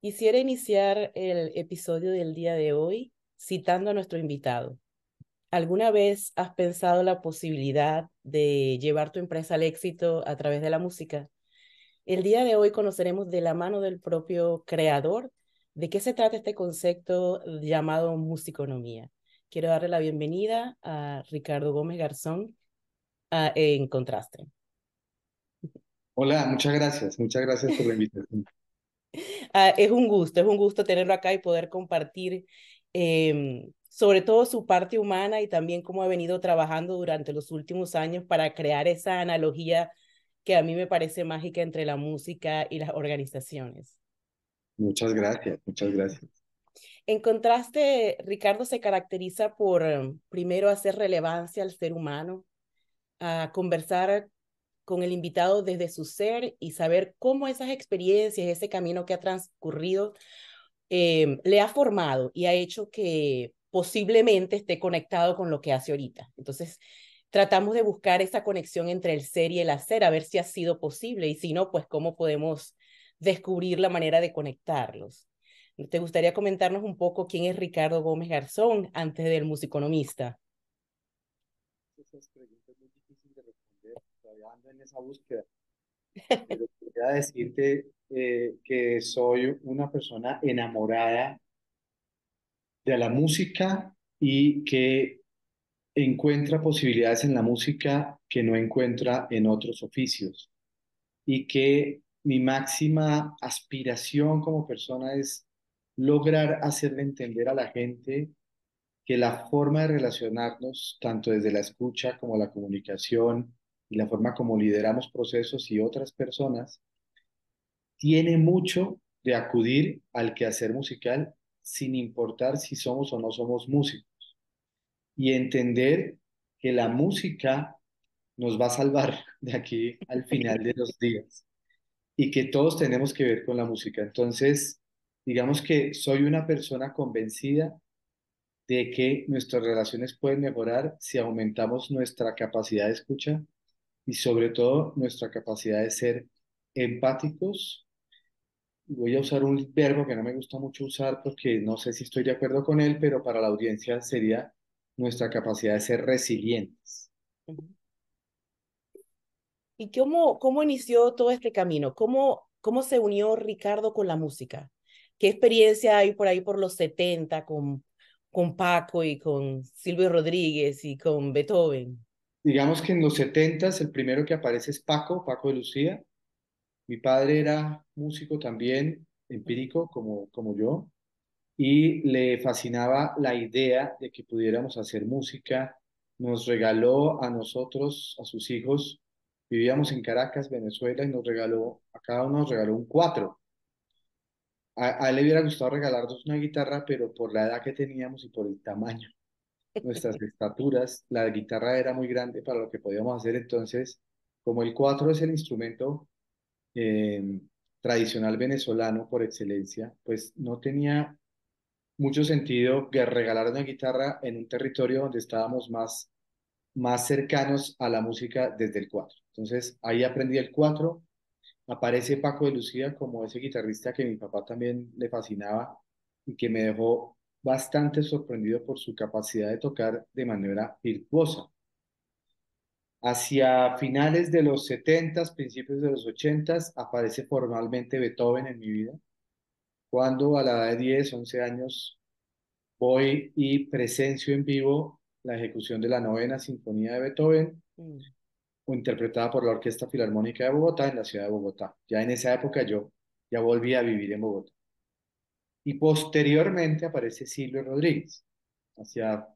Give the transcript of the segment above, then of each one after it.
Quisiera iniciar el episodio del día de hoy citando a nuestro invitado. ¿Alguna vez has pensado la posibilidad de llevar tu empresa al éxito a través de la música? El día de hoy conoceremos de la mano del propio creador de qué se trata este concepto llamado musiconomía. Quiero darle la bienvenida a Ricardo Gómez Garzón en Contraste. Hola, muchas gracias. Muchas gracias por la invitación. Ah, es un gusto, es un gusto tenerlo acá y poder compartir em, sobre todo su parte humana y también cómo ha venido trabajando durante los últimos años para crear esa analogía que a mí me parece mágica entre la música y las organizaciones. Muchas gracias, muchas gracias. En contraste, Ricardo se caracteriza por, em, primero, hacer relevancia al ser humano, a conversar con el invitado desde su ser y saber cómo esas experiencias, ese camino que ha transcurrido, em, le ha formado y ha hecho que posiblemente esté conectado con lo que hace ahorita. Entonces, tratamos de buscar esa conexión entre el ser y el hacer, a ver si ha sido posible y si no, pues cómo podemos descubrir la manera de conectarlos. ¿Te gustaría comentarnos un poco quién es Ricardo Gómez Garzón antes del musiconomista? Esa búsqueda. Quería decirte eh, que soy una persona enamorada de la música y que encuentra posibilidades en la música que no encuentra en otros oficios. Y que mi máxima aspiración como persona es lograr hacerle entender a la gente que la forma de relacionarnos, tanto desde la escucha como la comunicación, y la forma como lideramos procesos y otras personas, tiene mucho de acudir al quehacer musical sin importar si somos o no somos músicos. Y entender que la música nos va a salvar de aquí al final de los días y que todos tenemos que ver con la música. Entonces, digamos que soy una persona convencida de que nuestras relaciones pueden mejorar si aumentamos nuestra capacidad de escucha y sobre todo nuestra capacidad de ser empáticos. Voy a usar un verbo que no me gusta mucho usar porque no sé si estoy de acuerdo con él, pero para la audiencia sería nuestra capacidad de ser resilientes. ¿Y cómo, cómo inició todo este camino? ¿Cómo, ¿Cómo se unió Ricardo con la música? ¿Qué experiencia hay por ahí por los 70 con, con Paco y con Silvio Rodríguez y con Beethoven? Digamos que en los 70 el primero que aparece es Paco, Paco de Lucía. Mi padre era músico también, empírico como, como yo, y le fascinaba la idea de que pudiéramos hacer música. Nos regaló a nosotros, a sus hijos, vivíamos en Caracas, Venezuela, y nos regaló, a cada uno nos regaló un cuatro. A, a él le hubiera gustado regalarnos una guitarra, pero por la edad que teníamos y por el tamaño nuestras estaturas, la guitarra era muy grande para lo que podíamos hacer, entonces, como el cuatro es el instrumento eh, tradicional venezolano por excelencia, pues no tenía mucho sentido que regalar una guitarra en un territorio donde estábamos más, más cercanos a la música desde el cuatro. Entonces ahí aprendí el cuatro, aparece Paco de Lucía como ese guitarrista que mi papá también le fascinaba y que me dejó bastante sorprendido por su capacidad de tocar de manera virtuosa. Hacia finales de los 70, principios de los 80, aparece formalmente Beethoven en mi vida, cuando a la edad de 10, 11 años voy y presencio en vivo la ejecución de la novena sinfonía de Beethoven, mm. interpretada por la Orquesta Filarmónica de Bogotá en la ciudad de Bogotá. Ya en esa época yo ya volví a vivir en Bogotá. Y posteriormente aparece Silvio Rodríguez, hacia,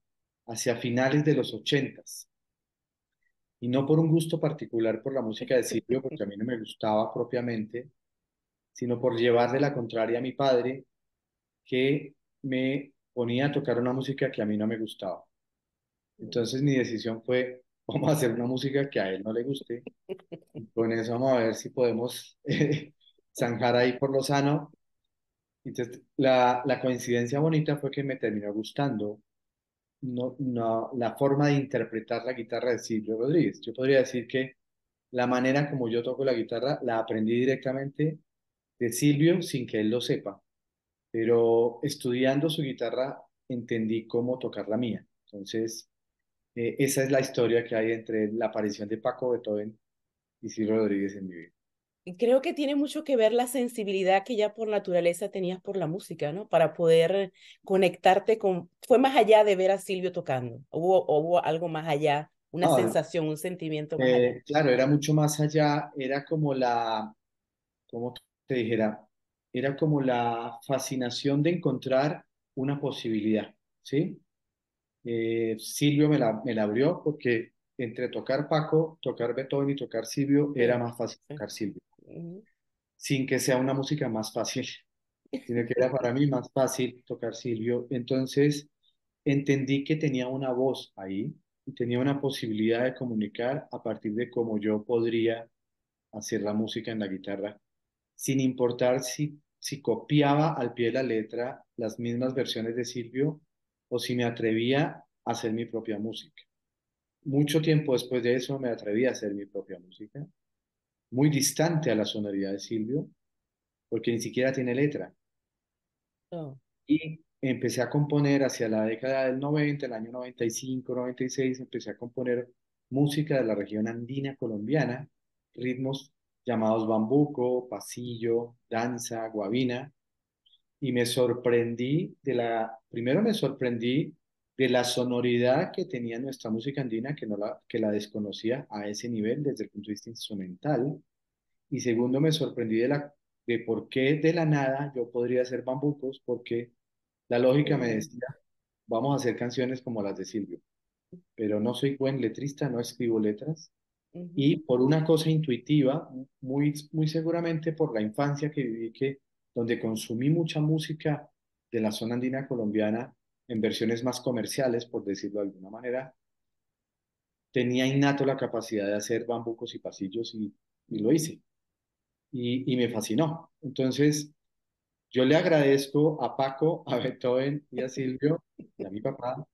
hacia finales de los ochentas. Y no por un gusto particular por la música de Silvio, porque a mí no me gustaba propiamente, sino por llevarle la contraria a mi padre que me ponía a tocar una música que a mí no me gustaba. Entonces mi decisión fue, vamos a hacer una música que a él no le guste. Y con eso vamos a ver si podemos zanjar ahí por lo sano. Entonces, la, la coincidencia bonita fue que me terminó gustando no, no, la forma de interpretar la guitarra de Silvio Rodríguez. Yo podría decir que la manera como yo toco la guitarra la aprendí directamente de Silvio sin que él lo sepa, pero estudiando su guitarra entendí cómo tocar la mía. Entonces, eh, esa es la historia que hay entre la aparición de Paco Beethoven y Silvio Rodríguez en mi vida. Creo que tiene mucho que ver la sensibilidad que ya por naturaleza tenías por la música, ¿no? Para poder conectarte con... Fue más allá de ver a Silvio tocando, hubo, hubo algo más allá, una sensación, un sentimiento más allá. Eh, claro, era mucho más allá, era como la, ¿cómo te dijera? Era como la fascinación de encontrar una posibilidad, ¿sí? Eh, Silvio me la, me la abrió porque entre tocar Paco, tocar Beethoven y tocar Silvio era más fácil tocar Silvio sin que sea una música más fácil, sino que era para mí más fácil tocar Silvio. Entonces entendí que tenía una voz ahí y tenía una posibilidad de comunicar a partir de cómo yo podría hacer la música en la guitarra, sin importar si, si copiaba al pie de la letra las mismas versiones de Silvio o si me atrevía a hacer mi propia música. Mucho tiempo después de eso me atreví a hacer mi propia música muy distante a la sonoridad de Silvio, porque ni siquiera tiene letra. Oh. Y empecé a componer hacia la década del 90, el año 95, 96, empecé a componer música de la región andina colombiana, ritmos llamados bambuco, pasillo, danza, guabina, y me sorprendí de la, primero me sorprendí de la sonoridad que tenía nuestra música andina, que, no la, que la desconocía a ese nivel desde el punto de vista instrumental. Y segundo, me sorprendí de, la, de por qué de la nada yo podría hacer bambucos, porque la lógica me decía, vamos a hacer canciones como las de Silvio. Pero no soy buen letrista, no escribo letras. Y por una cosa intuitiva, muy, muy seguramente por la infancia que viví, que donde consumí mucha música de la zona andina colombiana, en versiones más comerciales, por decirlo de alguna manera, tenía innato la capacidad de hacer bambucos y pasillos y, lo hice. Y, me fascinó. Entonces, yo le agradezco a Paco, a Beethoven y a Silvio y a mi papá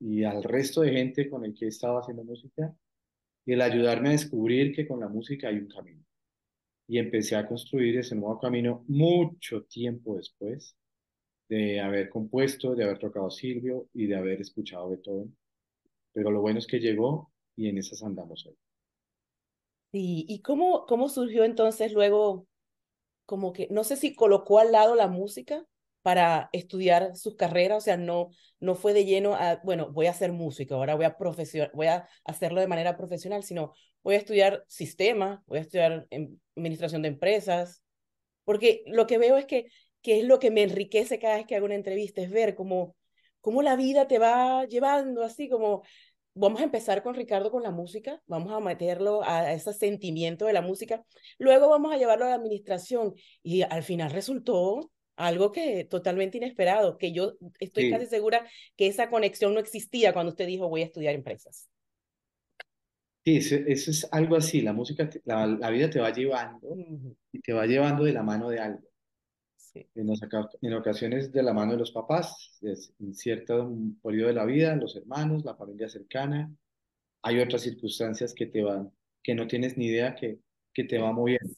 y al resto de gente con el que he estado haciendo música y el ayudarme a descubrir que con la música hay un camino. Y empecé a construir ese nuevo camino mucho tiempo después de haber compuesto, de haber tocado Silvio y de haber escuchado Beethoven. Pero lo bueno es que llegó y en esas andamos hoy. Sí, ¿y cómo, cómo surgió entonces luego, como que, no sé si colocó al lado la música para estudiar sus carreras, o sea, no, no fue de lleno a, bueno, voy a hacer música, ahora voy a, voy a hacerlo de manera profesional, sino voy a estudiar sistema, voy a estudiar administración de empresas, porque lo que veo es que que es lo que me enriquece cada vez que hago una entrevista, es ver cómo, cómo la vida te va llevando así como... Vamos a empezar con Ricardo con la música, vamos a meterlo a ese sentimiento de la música, luego vamos a llevarlo a la administración y al final resultó algo que totalmente inesperado, que yo estoy casi segura que esa conexión no existía cuando usted dijo voy a estudiar empresas. Sí, eso, es algo así, la música, la, la vida te va llevando y te va llevando de la mano de algo. En, ocasiones de la mano de los papás, en cierto periodo de la vida, los hermanos, la familia cercana. Hay otras circunstancias que te van, que no tienes ni idea que, que te va moviendo.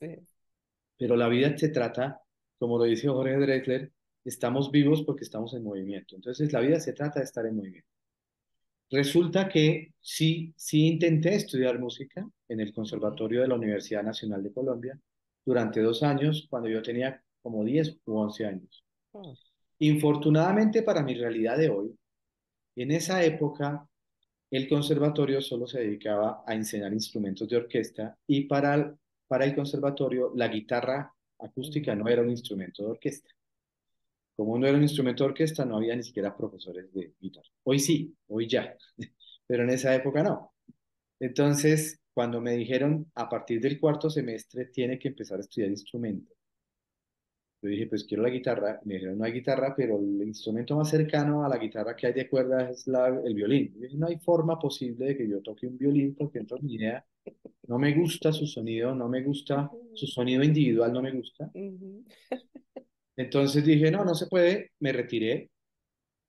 Pero la vida se trata, como lo dice Jorge Drexler, estamos vivos porque estamos en movimiento. Entonces la vida se trata de estar en movimiento. Resulta que sí, sí intenté estudiar música en el Conservatorio de la Universidad Nacional de Colombia durante dos años, cuando yo tenía como 10 u 11 años. Ah. Infortunadamente para mi realidad de hoy, en esa época el conservatorio solo se dedicaba a enseñar instrumentos de orquesta y para el, para el conservatorio la guitarra acústica no era un instrumento de orquesta. Como no era un instrumento de orquesta, no había ni siquiera profesores de guitarra. Hoy sí, hoy ya, pero en esa época no. Entonces, cuando me dijeron a partir del cuarto semestre tiene que empezar a estudiar instrumento, Yo dije, pues quiero la guitarra. Me dijeron, no hay guitarra, pero el instrumento más cercano a la guitarra que hay de cuerdas es la, el violín. Yo dije, no hay forma posible de que yo toque un violín porque no ni idea. No me gusta su sonido, no me gusta, su sonido individual no me gusta. Entonces dije, no, no se puede, me retiré,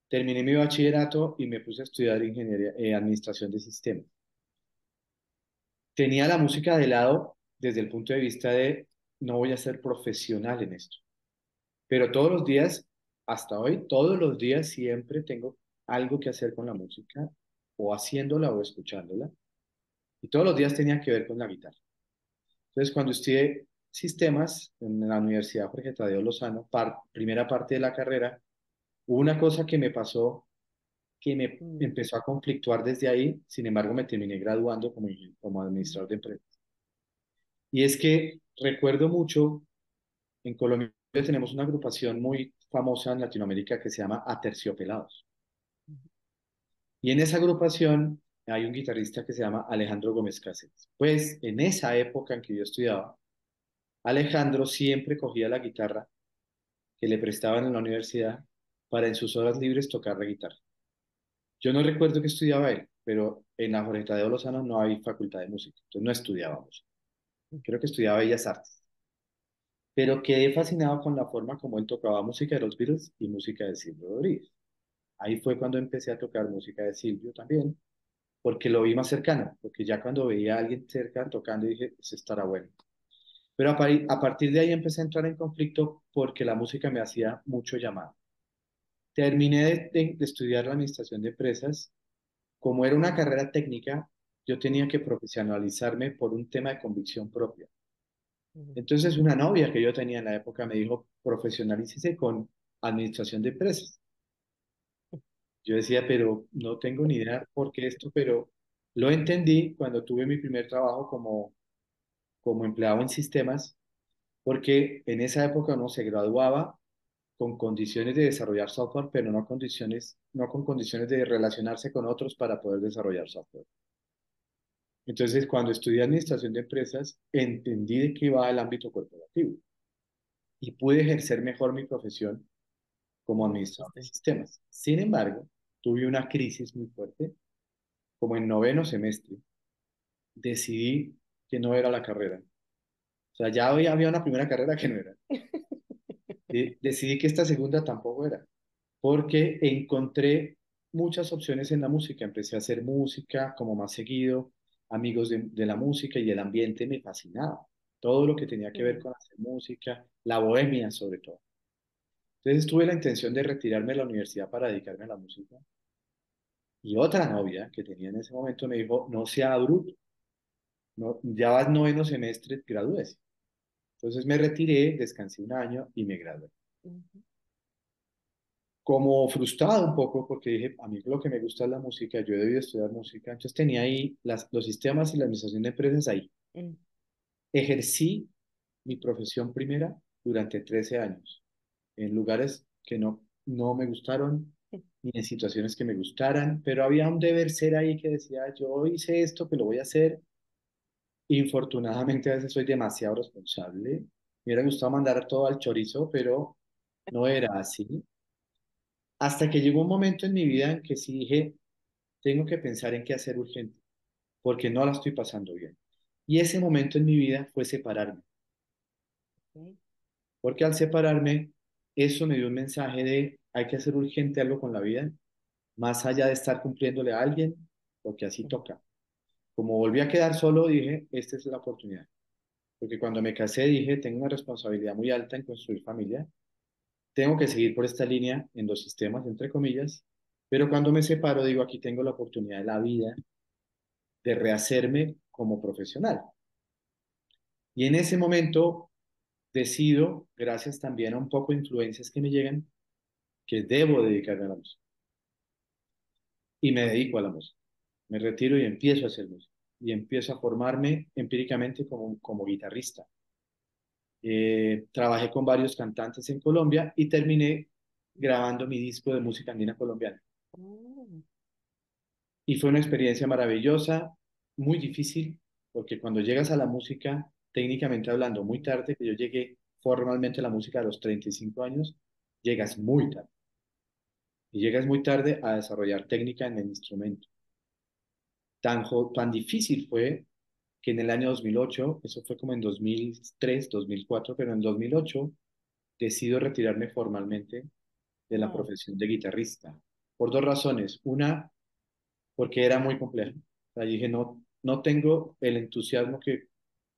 terminé mi bachillerato y me puse a estudiar ingeniería, eh, administración de sistemas. Tenía la música de lado desde el punto de vista de no voy a ser profesional en esto. Pero todos los días, hasta hoy, todos los días siempre tengo algo que hacer con la música, o haciéndola o escuchándola. Y todos los días tenía que ver con la guitarra. Entonces, cuando estudié sistemas en la Universidad Jorge Tadeo Lozano, primera parte de la carrera, hubo una cosa que me pasó que me mm. empezó a conflictuar desde ahí, sin embargo me terminé graduando como, como administrador de empresas. Y es que recuerdo mucho, en Colombia tenemos una agrupación muy famosa en Latinoamérica que se llama Aterciopelados. Y en esa agrupación hay un guitarrista que se llama Alejandro Gómez Cáceres. Pues en esa época en que yo estudiaba, Alejandro siempre cogía la guitarra que le prestaban en la universidad para en sus horas libres tocar la guitarra. Yo no recuerdo que estudiaba él, pero en la Jorge de Lozano no hay facultad de música, entonces no estudiábamos. Creo que estudiaba Bellas Artes. Pero quedé fascinado con la forma como él tocaba música de los Beatles y música de Silvio Rodríguez. Ahí fue cuando empecé a tocar música de Silvio también, porque lo vi más cercano, porque ya cuando veía a alguien cerca tocando dije, eso estará bueno. Pero a, partir de ahí empecé a entrar en conflicto porque la música me hacía mucho llamado. Terminé de, estudiar la administración de empresas. Como era una carrera técnica, yo tenía que profesionalizarme por un tema de convicción propia. Entonces una novia que yo tenía en la época me dijo, profesionalícese con administración de empresas. Yo decía, pero no tengo ni idea por qué esto, pero lo entendí cuando tuve mi primer trabajo como, como empleado en sistemas, porque en esa época uno se graduaba con condiciones de desarrollar software, pero no, condiciones, no con condiciones de relacionarse con otros para poder desarrollar software. Entonces, cuando estudié administración de empresas, entendí de qué iba el ámbito corporativo y pude ejercer mejor mi profesión como administrador de sistemas. Sin embargo, tuve una crisis muy fuerte, como en noveno semestre. Decidí que no era la carrera. O sea, ya había una primera carrera que no era. decidí que esta segunda tampoco era, porque encontré muchas opciones en la música. Empecé a hacer música como más seguido, amigos de, la música y el ambiente me fascinaba. Todo lo que tenía que ver con hacer música, la bohemia sobre todo. Entonces tuve la intención de retirarme de la universidad para dedicarme a la música. Y otra novia que tenía en ese momento me dijo, no sea bruto, no, ya vas noveno semestre, gradúese. Entonces me retiré, descansé un año y me gradué. Como frustrado un poco porque dije, a mí lo que me gusta es la música, yo he debido estudiar música, entonces tenía ahí las, los sistemas y la administración de empresas ahí. Mm. Ejercí mi profesión primera durante 13 años en lugares que no, no me gustaron ni en situaciones que me gustaran, pero había un deber ser ahí que decía, yo hice esto, que lo voy a hacer, Infortunadamente a veces soy demasiado responsable. Me hubiera gustado mandar todo al chorizo, pero no era así. Hasta que llegó un momento en mi vida en que sí dije, tengo que pensar en qué hacer urgente, porque no la estoy pasando bien. Y ese momento en mi vida fue separarme. Porque al separarme, eso me dio un mensaje de hay que hacer urgente algo con la vida, más allá de estar cumpliéndole a alguien, porque así toca. Como volví a quedar solo, dije, esta es la oportunidad. Porque cuando me casé dije, tengo una responsabilidad muy alta en construir familia. Tengo que seguir por esta línea en los sistemas, entre comillas. Pero cuando me separo, digo, aquí tengo la oportunidad de la vida de rehacerme como profesional. Y en ese momento decido, gracias también a un poco de influencias que me llegan, que debo dedicarme a la música. Y me dedico a la música me retiro y empiezo a hacer música. Y empiezo a formarme empíricamente como, como guitarrista. Eh, trabajé con varios cantantes en Colombia y terminé grabando mi disco de música andina colombiana. Oh. Y fue una experiencia maravillosa, muy difícil, porque cuando llegas a la música, técnicamente hablando, muy tarde, que yo llegué formalmente la música a los 35 años, llegas muy tarde. Y llegas muy tarde a desarrollar técnica en el instrumento. Tan, tan difícil fue que en el año 2008, eso fue como en 2003, 2004, pero en 2008 decido retirarme formalmente de la profesión de guitarrista. Por dos razones. Una, porque era muy complejo. O dije, no, no tengo el entusiasmo que,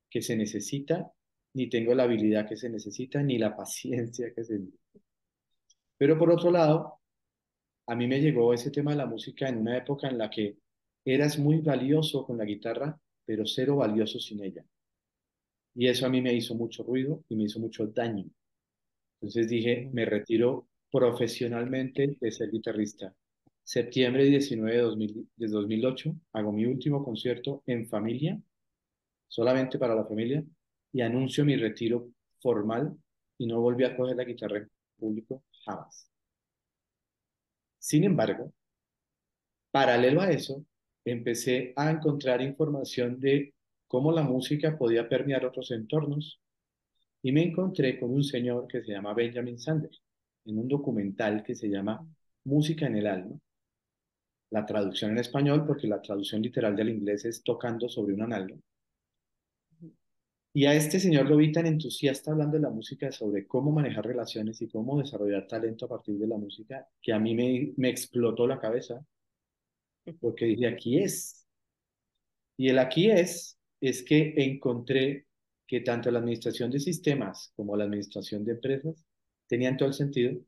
que se necesita, ni tengo la habilidad que se necesita, ni la paciencia que se necesita. Pero por otro lado, a mí me llegó ese tema de la música en una época en la que eras muy valioso con la guitarra, pero cero valioso sin ella. Y eso a mí me hizo mucho ruido y me hizo mucho daño. Entonces dije, me retiro profesionalmente de ser guitarrista. Septiembre 19 de, 2008 hago mi último concierto en familia, solamente para la familia, y anuncio mi retiro formal y no volví a coger la guitarra en público jamás. Sin embargo, paralelo a eso, empecé a encontrar información de cómo la música podía permear otros entornos y me encontré con un señor que se llama Benjamin Sanders en un documental que se llama Música en el Alma. La traducción en español, porque la traducción literal del inglés es tocando sobre una nalga. Y a este señor lo vi tan entusiasta hablando de la música, sobre cómo manejar relaciones y cómo desarrollar talento a partir de la música, que a mí me, me explotó la cabeza porque dije, aquí es. Y el aquí es, es que encontré que tanto la administración de sistemas como la administración de empresas tenían todo el sentido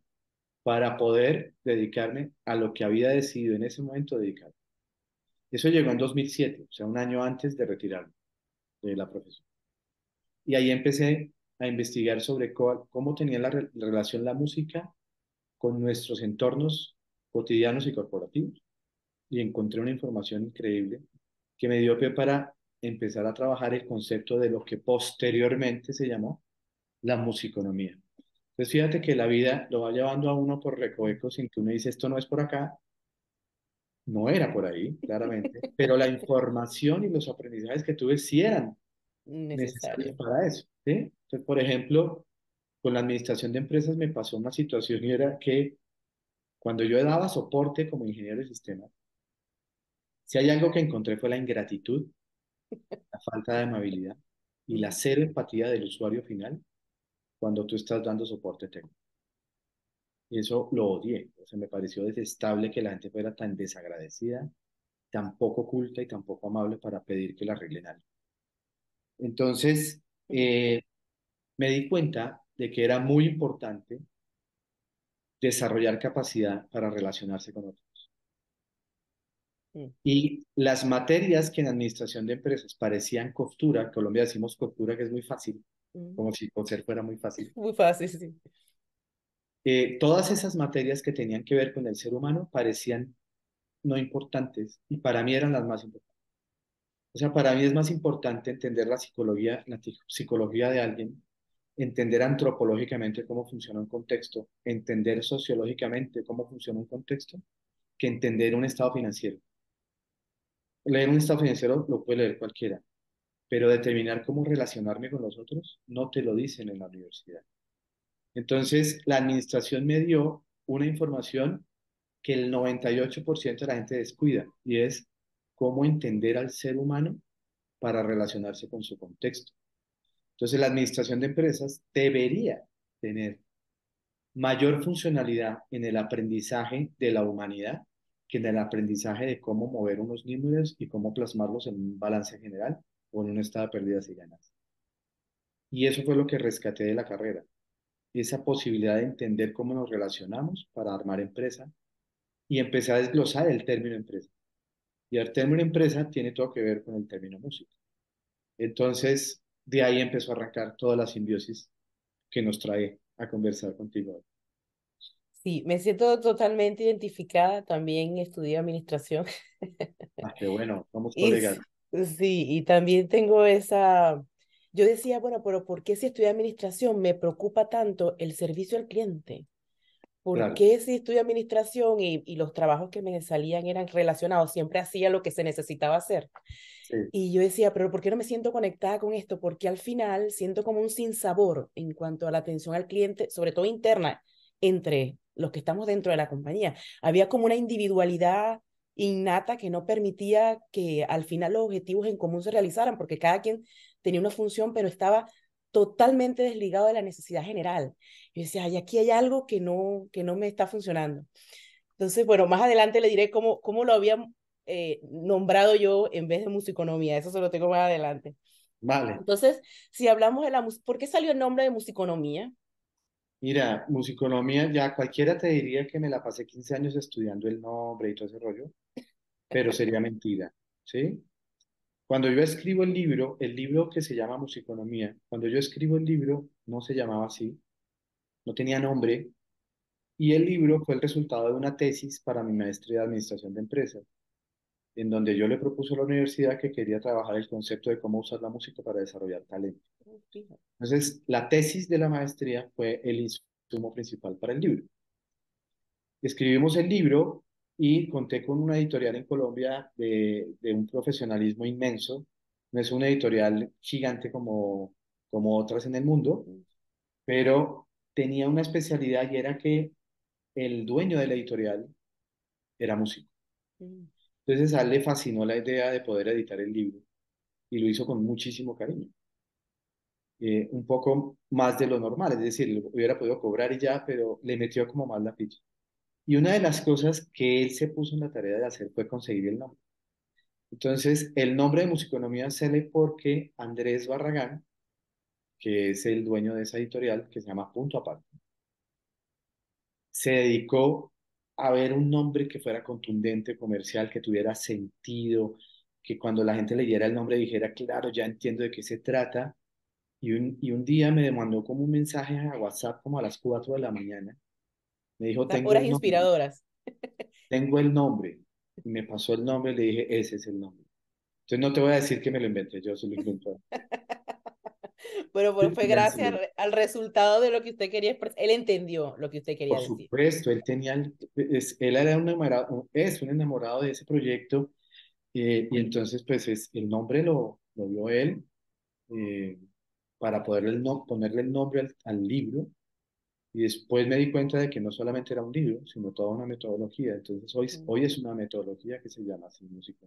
para poder dedicarme a lo que había decidido en ese momento dedicar. Eso llegó en 2007, o sea, un año antes de retirarme de la profesión. Y ahí empecé a investigar sobre cómo tenía la relación la música con nuestros entornos cotidianos y corporativos y encontré una información increíble que me dio pie para empezar a trabajar el concepto de lo que posteriormente se llamó la musiconomía. Entonces fíjate que la vida lo va llevando a uno por recovecos sin que uno dice esto no es por acá. No era por ahí, claramente, pero la información y los aprendizajes que tuve sí eran necesarios para eso. ¿sí? Entonces, por ejemplo, con la administración de empresas me pasó una situación y era que cuando yo daba soporte como ingeniero de sistemas, si hay algo que encontré fue la ingratitud, la falta de amabilidad y la cero empatía del usuario final cuando tú estás dando soporte técnico. Y eso lo odié. O sea, me pareció detestable que la gente fuera tan desagradecida, tan poco culta y tan poco amable para pedir que la arreglen algo. Entonces, eh, me di cuenta de que era muy importante desarrollar capacidad para relacionarse con otros. Mm. Y las materias que en administración de empresas parecían costura, en Colombia decimos costura que es muy fácil, mm. como si coser fuera muy fácil. Muy fácil, sí. Eh, todas esas materias que tenían que ver con el ser humano parecían no importantes y para mí eran las más importantes. O sea, para mí es más importante entender la psicología, la psicología de alguien, entender antropológicamente cómo funciona un contexto, entender sociológicamente cómo funciona un contexto, que entender un estado financiero leer un estado financiero lo puede leer cualquiera, pero determinar cómo relacionarme con los otros no te lo dicen en la universidad. Entonces, la administración me dio una información que el 98% de la gente descuida y es cómo entender al ser humano para relacionarse con su contexto. Entonces, la administración de empresas debería tener mayor funcionalidad en el aprendizaje de la humanidad que en el aprendizaje de cómo mover unos números y cómo plasmarlos en un balance general o en un estado de pérdidas y ganas. Y eso fue lo que rescaté de la carrera. Esa posibilidad de entender cómo nos relacionamos para armar empresa y empecé a desglosar el término empresa. Y el término empresa tiene todo que ver con el término música. Entonces, de ahí empezó a arrancar toda la simbiosis que nos trae a conversar contigo hoy. Sí, me siento totalmente identificada. También estudié administración. Ah, qué bueno, somos colegas. sí, y también tengo esa. Yo decía, bueno, pero ¿por qué si estudié administración me preocupa tanto el servicio al cliente? ¿Por qué si estudio administración y, y, los trabajos que me salían eran relacionados, siempre hacía lo que se necesitaba hacer? Y yo decía, pero ¿por qué no me siento conectada con esto? Porque al final siento como un sinsabor en cuanto a la atención al cliente, sobre todo interna, entre los que estamos dentro de la compañía. Había como una individualidad innata que no permitía que al final los objetivos en común se realizaran, porque cada quien tenía una función, pero estaba totalmente desligado de la necesidad general. Yo decía, ay, aquí hay algo que no, que no me está funcionando. Entonces, bueno, más adelante le diré cómo, cómo lo había eh, nombrado yo en vez de musiconomía. Eso se lo tengo más adelante. Vale. Entonces, si hablamos de la ¿por qué salió el nombre de musiconomía? Mira, musiconomía, ya cualquiera te diría que me la pasé 15 años estudiando el nombre y todo ese rollo, pero sería mentira, ¿sí? Cuando yo escribo el libro, el libro que se llama Musiconomía, cuando yo escribo el libro no se llamaba así, no tenía nombre, y el libro fue el resultado de una tesis para mi maestría de Administración de Empresas, en donde yo le propuse a la universidad que quería trabajar el concepto de cómo usar la música para desarrollar talento. Entonces, la tesis de la maestría fue el insumo principal para el libro. Escribimos el libro y conté con una editorial en Colombia de, un profesionalismo inmenso. No es una editorial gigante como, como otras en el mundo, pero tenía una especialidad y era que el dueño de la editorial era músico. Mm. Entonces a él le fascinó la idea de poder editar el libro y lo hizo con muchísimo cariño. Eh, un poco más de lo normal, es decir, hubiera podido cobrar y ya, pero le metió como más la ficha. Y una de las cosas que él se puso en la tarea de hacer fue conseguir el nombre. Entonces, el nombre de Musiconomía sale porque Andrés Barragán, que es el dueño de esa editorial, que se llama Punto Aparte, se dedicó a ver un nombre que fuera contundente, comercial, que tuviera sentido, que cuando la gente leyera el nombre dijera, claro, ya entiendo de qué se trata. Y un, y un día me mandó como un mensaje a WhatsApp como a las 4 de la mañana me dijo, tengo horas inspiradoras. Tengo el nombre. Y me pasó el nombre y le dije, ese es el nombre. Entonces no te voy a decir que me lo inventé, yo se lo inventé. Pero fue gracias al, resultado de lo que usted quería expresar. Él entendió lo que usted quería decir. Por supuesto, él tenía, él era un enamorado, es un enamorado de ese proyecto eh, y entonces pues es, el nombre lo, lo vio él eh, para poderle no, ponerle el nombre al libro y después me di cuenta de que no solamente era un libro, sino toda una metodología. Entonces hoy, hoy es una metodología que se llama así música.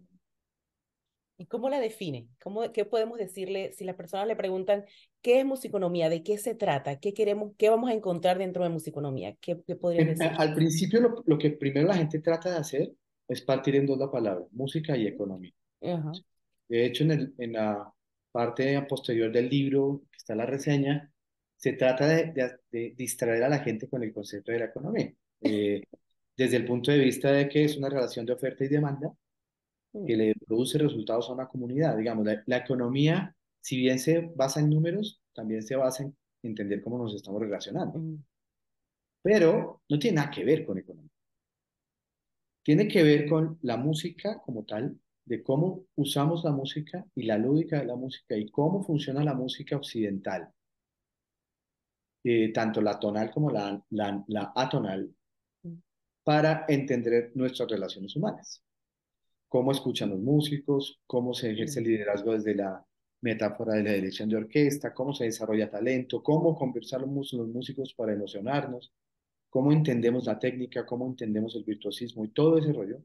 ¿Y cómo la define? ¿Cómo, ¿Qué podemos decirle si las personas le preguntan qué es musiconomía, de qué se trata, qué queremos, qué vamos a encontrar dentro de musiconomía? ¿Qué, qué podría decir? Al principio lo, lo, que primero la gente trata de hacer es partir en dos la palabra, música y economía. De hecho, en, el, en la parte posterior del libro, que está la reseña, se trata de, distraer a la gente con el concepto de la economía, eh, desde el punto de vista de que es una relación de oferta y demanda que le produce resultados a una comunidad. Digamos, la, economía, si bien se basa en números, también se basa en entender cómo nos estamos relacionando. Pero no tiene nada que ver con economía. Tiene que ver con la música como tal, de cómo usamos la música y la lúdica de la música y cómo funciona la música occidental eh, tanto la tonal como la, la, atonal, mm. para entender nuestras relaciones humanas. Cómo escuchan los músicos, cómo se ejerce el liderazgo desde la metáfora de la dirección de orquesta, cómo se desarrolla talento, cómo conversar los músicos para emocionarnos, cómo entendemos la técnica, cómo entendemos el virtuosismo y todo ese rollo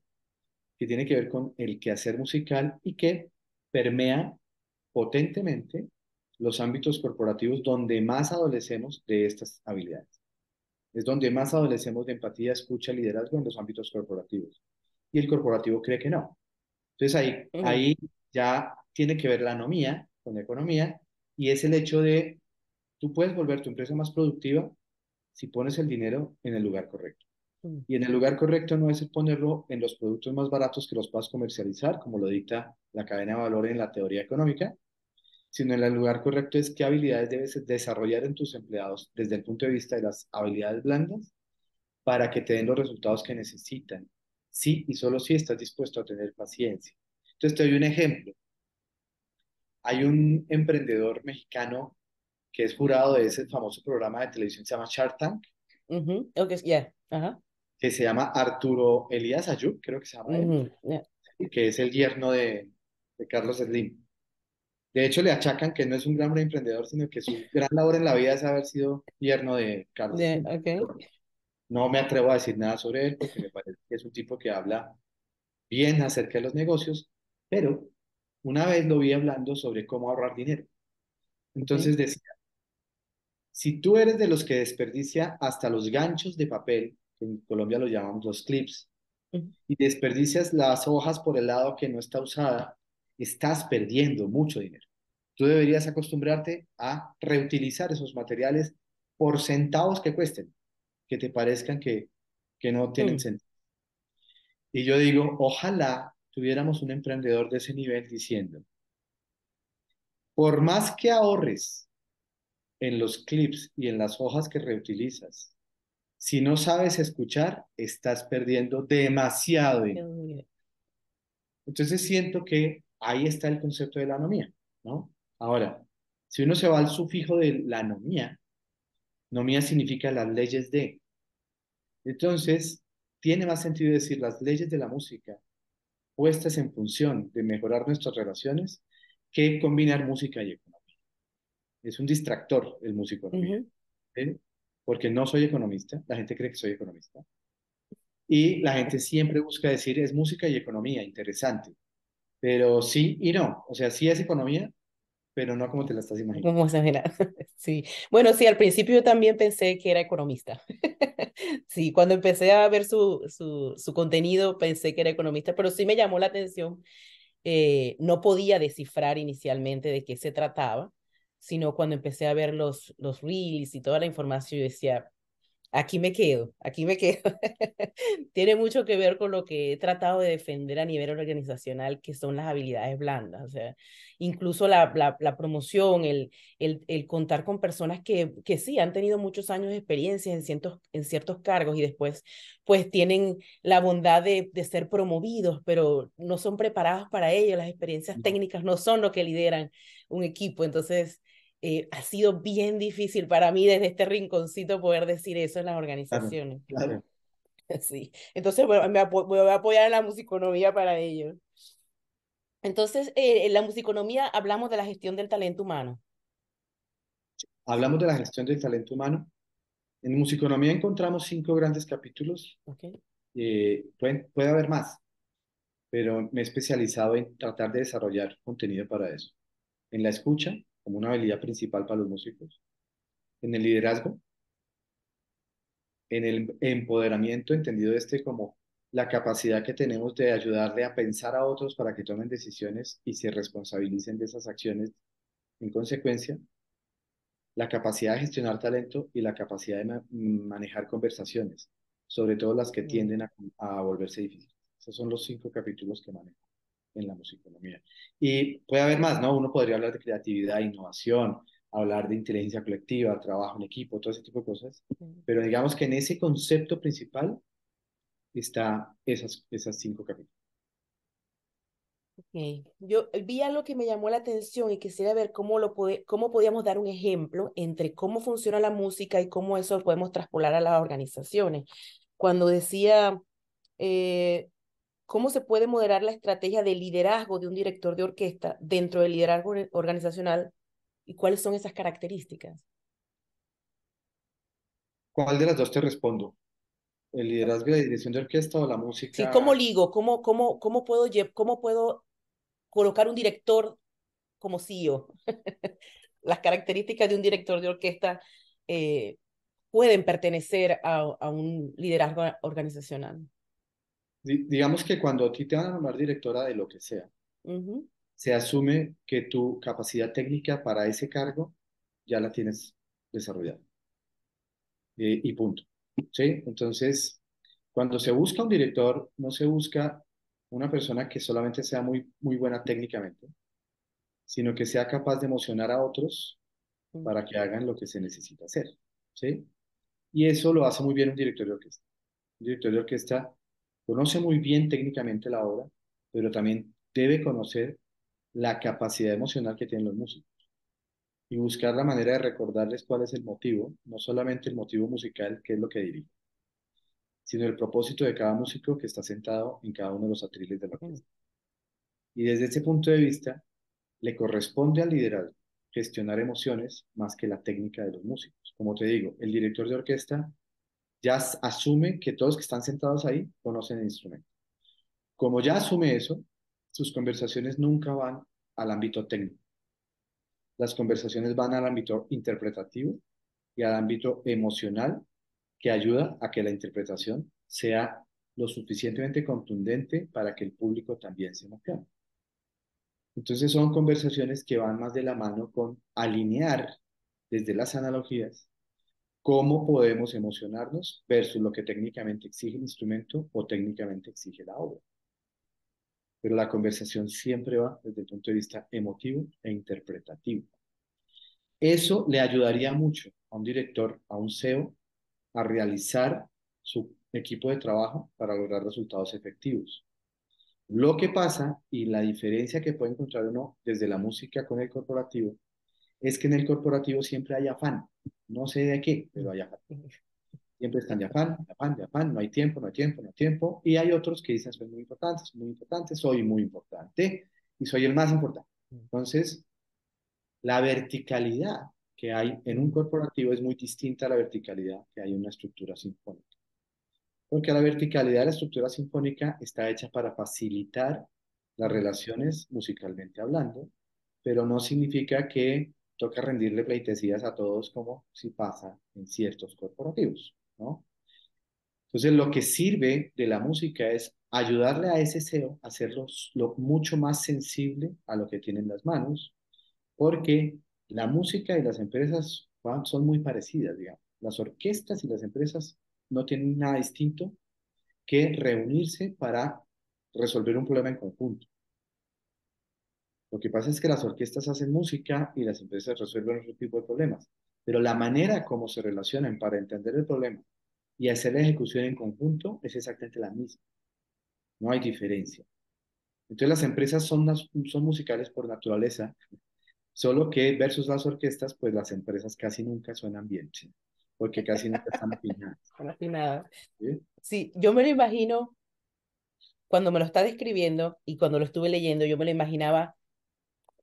que tiene que ver con el quehacer musical y que permea potentemente los ámbitos corporativos donde más adolecemos de estas habilidades. Es donde más adolecemos de empatía, escucha, liderazgo en los ámbitos corporativos. Y el corporativo cree que no. Entonces ahí, ahí ya tiene que ver la anomía con la economía y es el hecho de, tú puedes volver tu empresa más productiva si pones el dinero en el lugar correcto. Y en el lugar correcto no es ponerlo en los productos más baratos que los puedas comercializar, como lo dicta la cadena de valor en la teoría económica, sino en el lugar correcto es qué habilidades debes desarrollar en tus empleados desde el punto de vista de las habilidades blandas para que te den los resultados que necesitan. Sí y solo si estás dispuesto a tener paciencia. Entonces te doy un ejemplo. Hay un emprendedor mexicano que es jurado de ese famoso programa de televisión que se llama Shark Tank. Okay, yeah. Que se llama Arturo Elías Ayub, creo que se llama él, Ujú, yeah. que es el yerno de, de Carlos Slim. De hecho, le achacan que no es un gran emprendedor, sino que su gran labor en la vida es haber sido yerno de Carlos Yeah, okay. No me atrevo a decir nada sobre él porque me parece que es un tipo que habla bien acerca de los negocios, pero una vez lo vi hablando sobre cómo ahorrar dinero. Entonces decía, si tú eres de los que desperdicia hasta los ganchos de papel, que en Colombia lo llamamos los clips, y desperdicias las hojas por el lado que no está usada, estás perdiendo mucho dinero. Tú deberías acostumbrarte a reutilizar esos materiales por centavos que cuesten, que te parezcan que, que no tienen Mm. sentido. Y yo digo, ojalá tuviéramos un emprendedor de ese nivel diciendo, por más que ahorres en los clips y en las hojas que reutilizas, si no sabes escuchar, estás perdiendo demasiado. Entonces siento que ahí está el concepto de la anomía, ¿no? Ahora, si uno se va al sufijo de la anomía, anomía significa las leyes de. Entonces, tiene más sentido decir las leyes de la música puestas en función de mejorar nuestras relaciones que combinar música y economía. Es un distractor el músico porque no soy economista, la gente cree que soy economista, y la gente siempre busca decir es música y economía, interesante, pero sí y no, o sea, sí es economía, pero no como te la estás imaginando. ¿Cómo se? Sí. Bueno, sí, al principio yo también pensé que era economista. Sí, cuando empecé a ver su, su, su contenido pensé que era economista, pero sí me llamó la atención. eh, no podía descifrar inicialmente de qué se trataba, sino cuando empecé a ver los, los reels y toda la información, yo decía, aquí me quedo, aquí me quedo. Tiene mucho que ver con lo que he tratado de defender a nivel organizacional, que son las habilidades blandas. O sea, incluso la, la, la promoción, el, el, el, contar con personas que, que sí han tenido muchos años de experiencia en ciertos, en ciertos cargos y después pues tienen la bondad de, de ser promovidos, pero no son preparados para ello, las experiencias técnicas no son lo que lideran un equipo. Entonces, eh, ha sido bien difícil para mí desde este rinconcito poder decir eso en las organizaciones. Claro, claro. Sí, entonces bueno, me voy a apoyar en la musiconomía para ello. Entonces, eh, en la musiconomía hablamos de la gestión del talento humano. Hablamos de la gestión del talento humano. En musiconomía encontramos cinco grandes capítulos. Okay. Eh, pueden, puede haber más, pero me he especializado en tratar de desarrollar contenido para eso. En la escucha, como una habilidad principal para los músicos. En el liderazgo, en el empoderamiento, entendido este como la capacidad que tenemos de ayudarle a pensar a otros para que tomen decisiones y se responsabilicen de esas acciones en consecuencia, la capacidad de gestionar talento y la capacidad de ma manejar conversaciones, sobre todo las que tienden a, a volverse difíciles. Esos son los cinco capítulos que manejo en la musiconomía. Y puede haber más, ¿no? Uno podría hablar de creatividad, innovación, hablar de inteligencia colectiva, trabajo en equipo, todo ese tipo de cosas. Pero digamos que en ese concepto principal está esas, esas cinco capítulos. Okay. Yo vi algo que me llamó la atención y quisiera ver cómo, lo puede, cómo podíamos dar un ejemplo entre cómo funciona la música y cómo eso lo podemos traspolar a las organizaciones. Cuando decía, eh, ¿cómo se puede moderar la estrategia de liderazgo de un director de orquesta dentro del liderazgo organizacional y cuáles son esas características? ¿Cuál de las dos te respondo? ¿El liderazgo de dirección de orquesta o la música? Sí, ¿cómo ligo? ¿Cómo, cómo, cómo, puedo, cómo puedo colocar un director como CEO? Las características de un director de orquesta eh, pueden pertenecer a, a, un liderazgo organizacional. Digamos que cuando a ti te van a nombrar directora de lo que sea, uh -huh. se asume que tu capacidad técnica para ese cargo ya la tienes desarrollada. Eh, y punto. ¿Sí? Entonces, cuando se busca un director, no se busca una persona que solamente sea muy, muy buena técnicamente, sino que sea capaz de emocionar a otros para que hagan lo que se necesita hacer. ¿Sí? Y eso lo hace muy bien un director de orquesta. Un director de orquesta conoce muy bien técnicamente la obra, pero también debe conocer la capacidad emocional que tienen los músicos. y buscar la manera de recordarles cuál es el motivo, no solamente el motivo musical, que es lo que dirige, sino el propósito de cada músico que está sentado en cada uno de los atriles de la orquesta. Y desde ese punto de vista, le corresponde al liderazgo gestionar emociones más que la técnica de los músicos. Como te digo, el director de orquesta ya asume que todos que están sentados ahí conocen el instrumento. Como ya asume eso, sus conversaciones nunca van al ámbito técnico. Las conversaciones van al ámbito interpretativo y al ámbito emocional que ayuda a que la interpretación sea lo suficientemente contundente para que el público también se emocione. Entonces son conversaciones que van más de la mano con alinear desde las analogías cómo podemos emocionarnos versus lo que técnicamente exige el instrumento o técnicamente exige la obra. Pero la conversación siempre va desde el punto de vista emotivo e interpretativo. Eso le ayudaría mucho a un director, a un CEO, a realizar su equipo de trabajo para lograr resultados efectivos. Lo que pasa y la diferencia que puede encontrar uno desde la música con el corporativo es que en el corporativo siempre hay afán. No sé de qué, pero hay afán. Siempre están de afán, de afán, de afán, no hay tiempo, no hay tiempo, no hay tiempo. Y hay otros que dicen, soy muy importante, soy muy importante, soy muy importante y soy el más importante. Entonces, la verticalidad que hay en un corporativo es muy distinta a la verticalidad que hay en una estructura sinfónica porque la verticalidad de la estructura sinfónica está hecha para facilitar las relaciones musicalmente hablando, pero no significa que toca rendirle pleitesías a todos como si pasa en ciertos corporativos, ¿no? Entonces, lo que sirve de la música es ayudarle a ese SEO a hacerlo lo, mucho más sensible a lo que tienen las manos, porque la música y las empresas son muy parecidas, digamos. Las orquestas y las empresas no tienen nada distinto que reunirse para resolver un problema en conjunto. Lo que pasa es que las orquestas hacen música y las empresas resuelven otro tipo de problemas, pero la manera como se relacionan para entender el problema y hacer la ejecución en conjunto es exactamente la misma. No hay diferencia. Entonces las empresas son, son musicales por naturaleza, solo que versus las orquestas, pues las empresas casi nunca suenan bien porque casi no están afinadas. ¿Sí? ¿Sí? yo me lo imagino cuando me lo está describiendo y cuando lo estuve leyendo, yo me lo imaginaba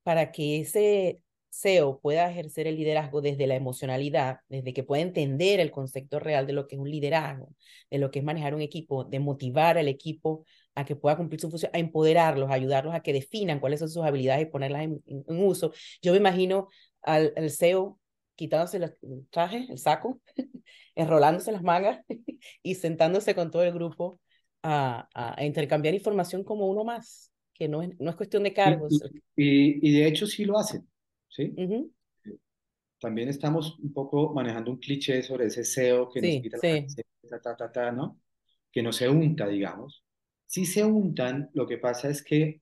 para que ese CEO pueda ejercer el liderazgo desde la emocionalidad, desde que pueda entender el concepto real de lo que es un liderazgo, de lo que es manejar un equipo, de motivar al equipo a que pueda cumplir su función, a empoderarlos, a ayudarlos a que definan cuáles son sus habilidades y ponerlas en, uso. Yo me imagino al, al CEO quitándose el traje, el saco, enrolándose las mangas y sentándose con todo el grupo a, a, intercambiar información como uno más, que no es, no es cuestión de cargos. Y, y, de hecho sí lo hacen, ¿sí? También estamos un poco manejando un cliché sobre ese SEO que nos quita la ¿no? Que no se unta, digamos. Si se untan, lo que pasa es que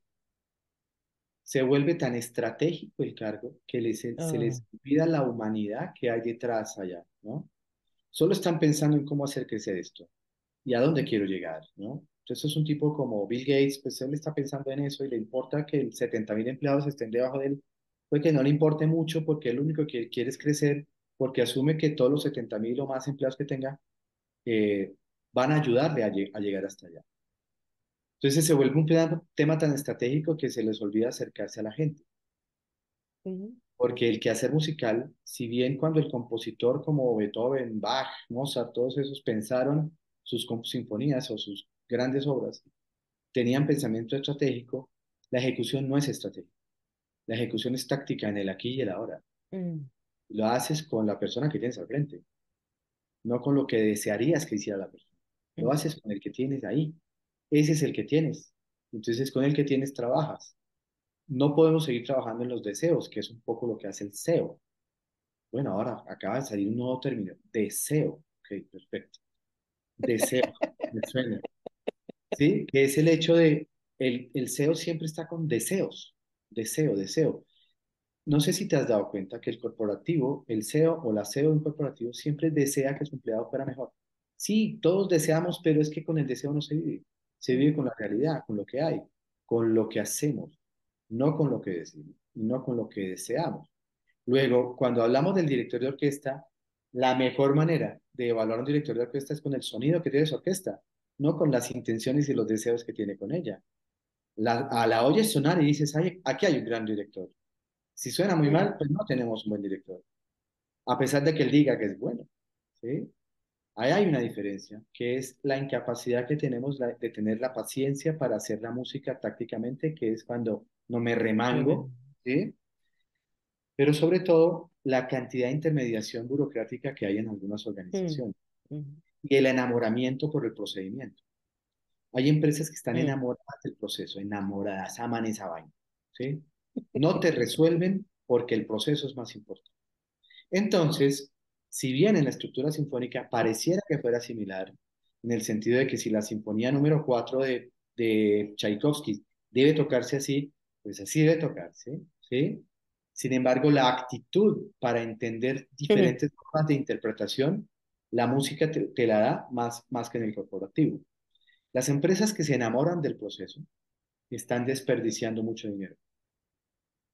se vuelve tan estratégico el cargo que les, se les ah. olvida la humanidad que hay detrás allá, ¿no? Solo están pensando en cómo hacer crecer esto y a dónde quiero llegar, ¿no? Entonces es un tipo como Bill Gates, pues él está pensando en eso y le importa que el 70 mil empleados estén debajo de él, pues que no le importe mucho porque lo único que quiere es crecer, porque asume que todos los 70 mil o más empleados que tenga eh, van a ayudarle a llegar hasta allá. Entonces se vuelve un tema tan estratégico que se les olvida acercarse a la gente. Porque el quehacer musical, si bien cuando el compositor como Beethoven, Bach, Mozart, todos esos pensaron sus sinfonías o sus grandes obras, tenían pensamiento estratégico, la ejecución no es estratégica. La ejecución es táctica en el aquí y el ahora. Mm. Lo haces con la persona que tienes al frente, no con lo que desearías que hiciera la persona. Lo haces con el que tienes ahí ese es el que tienes. Entonces con el que tienes trabajas. No podemos seguir trabajando en los deseos, que es un poco lo que hace el SEO. Bueno, ahora acaba de salir un nuevo término, deseo. Ok, perfecto. Deseo, me suena. ¿Sí? Que es el hecho de, el, el SEO siempre está con deseos, deseo, deseo. No sé si te has dado cuenta que el corporativo, el SEO o la SEO de un corporativo siempre desea que su empleado fuera mejor. Sí, todos deseamos, pero es que con el deseo no se vive. Se vive con la realidad, con lo que hay, con lo que hacemos, no con lo que decimos, no con lo que deseamos. Luego, cuando hablamos del director de orquesta, la mejor manera de evaluar un director de orquesta es con el sonido que tiene su orquesta, no con las intenciones y los deseos que tiene con ella. La, a la oyes sonar y dices, aquí hay un gran director. Si suena muy mal, pues no tenemos un buen director. A pesar de que él diga que es bueno. ¿sí? Ahí hay una diferencia, que es la incapacidad que tenemos de tener la paciencia para hacer la música tácticamente, que es cuando no me remango, ¿sí? Pero sobre todo, la cantidad de intermediación burocrática que hay en algunas organizaciones y el enamoramiento por el procedimiento. Hay empresas que están enamoradas del proceso, enamoradas, aman esa vaina, ¿sí? No te resuelven porque el proceso es más importante. Entonces, si bien en la estructura sinfónica pareciera que fuera similar, en el sentido de que si la sinfonía número 4 de, de Tchaikovsky debe tocarse así, pues así debe tocarse, ¿sí? Sin embargo, la actitud para entender diferentes formas de interpretación, la música te, la da más, más que en el corporativo. Las empresas que se enamoran del proceso están desperdiciando mucho dinero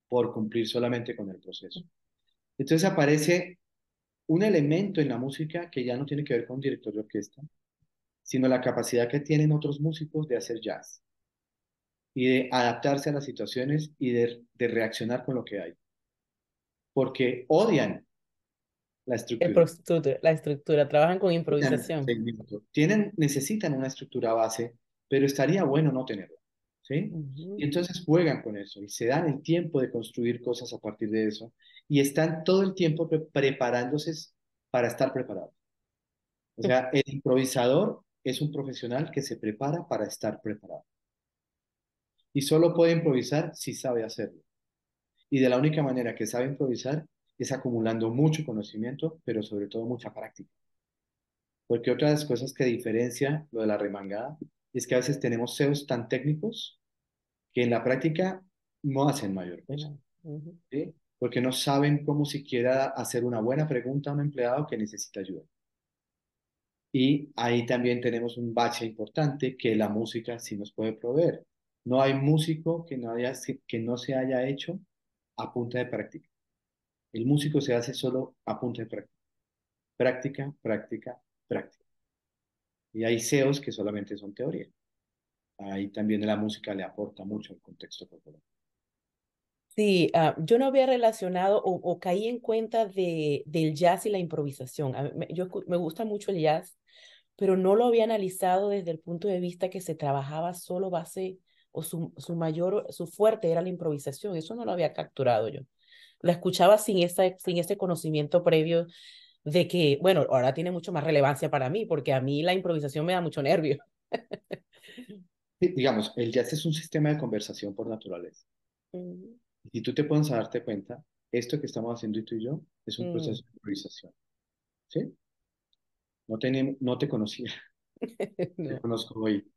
por cumplir solamente con el proceso. Entonces aparece un elemento en la música que ya no tiene que ver con director de orquesta, sino la capacidad que tienen otros músicos de hacer jazz y de adaptarse a las situaciones y de, reaccionar con lo que hay. Porque odian la estructura. la estructura, trabajan con improvisación. Tienen, necesitan una estructura base, pero estaría bueno no tenerla. ¿sí? Y entonces juegan con eso y se dan el tiempo de construir cosas a partir de eso y están todo el tiempo preparándose para estar preparados. O sea, el improvisador es un profesional que se prepara para estar preparado. Y solo puede improvisar si sabe hacerlo. Y de la única manera que sabe improvisar es acumulando mucho conocimiento, pero sobre todo mucha práctica. Porque otra de las cosas que diferencia lo de la remangada es que a veces tenemos CEOs tan técnicos que en la práctica no hacen mayor cosa. ¿sí? Porque no saben cómo siquiera hacer una buena pregunta a un empleado que necesita ayuda. Y ahí también tenemos un bache importante que la música sí nos puede proveer. No hay músico que no, haya, que no se haya hecho a punta de práctica. El músico se hace solo a punta de práctica. Práctica, práctica, práctica. Y hay CEOs que solamente son teoría. Ahí también la música le aporta mucho al contexto corporal. Sí, ah, yo no había relacionado o, caí en cuenta de, del jazz y la improvisación. me, yo, me gusta mucho el jazz, pero no lo había analizado desde el punto de vista que se trabajaba solo base o su mayor, su fuerte era la improvisación. Eso no lo había capturado yo. La escuchaba sin, esta, sin ese conocimiento previo de que, bueno, ahora tiene mucho más relevancia para mí, porque a mí la improvisación me da mucho nervio. digamos, el jazz es un sistema de conversación por naturaleza. Y tú te puedes darte cuenta, esto que estamos haciendo tú y yo es un proceso de improvisación. ¿Sí? No te, no te conocía. Te conozco hoy.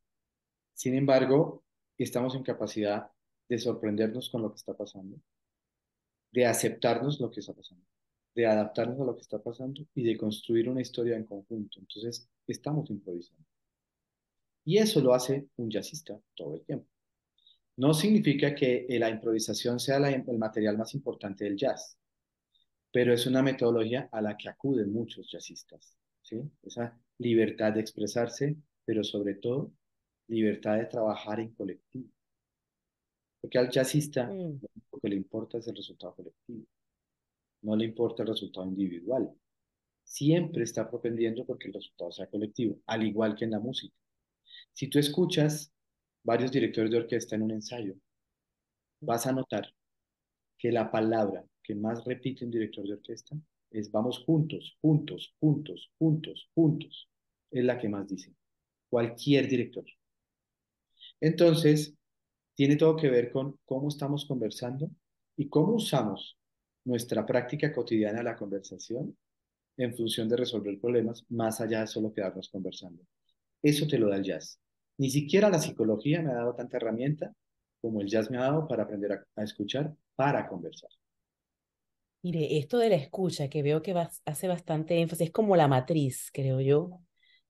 Sin embargo, estamos en capacidad de sorprendernos con lo que está pasando, de aceptarnos lo que está pasando de adaptarnos a lo que está pasando y de construir una historia en conjunto. Entonces, estamos improvisando. Y eso lo hace un jazzista todo el tiempo. No significa que la improvisación sea el material más importante del jazz, pero es una metodología a la que acuden muchos jazzistas. Esa libertad de expresarse, pero sobre todo libertad de trabajar en colectivo. Porque al jazzista mm. Que le importa es el resultado colectivo no le importa el resultado individual. Siempre está propendiendo porque el resultado sea colectivo, al igual que en la música. Si tú escuchas varios directores de orquesta en un ensayo, vas a notar que la palabra que más repite un director de orquesta es vamos juntos, juntos, juntos, juntos, juntos. Es la que más dice. Cualquier director. Entonces, tiene todo que ver con cómo estamos conversando y cómo usamos nuestra práctica cotidiana de la conversación en función de resolver problemas más allá de solo quedarnos conversando. Eso te lo da el jazz. Ni siquiera la psicología me ha dado tanta herramienta como el jazz me ha dado para aprender a, escuchar, para conversar. Mire, esto de la escucha, que veo que hace bastante énfasis, es como la matriz, creo yo,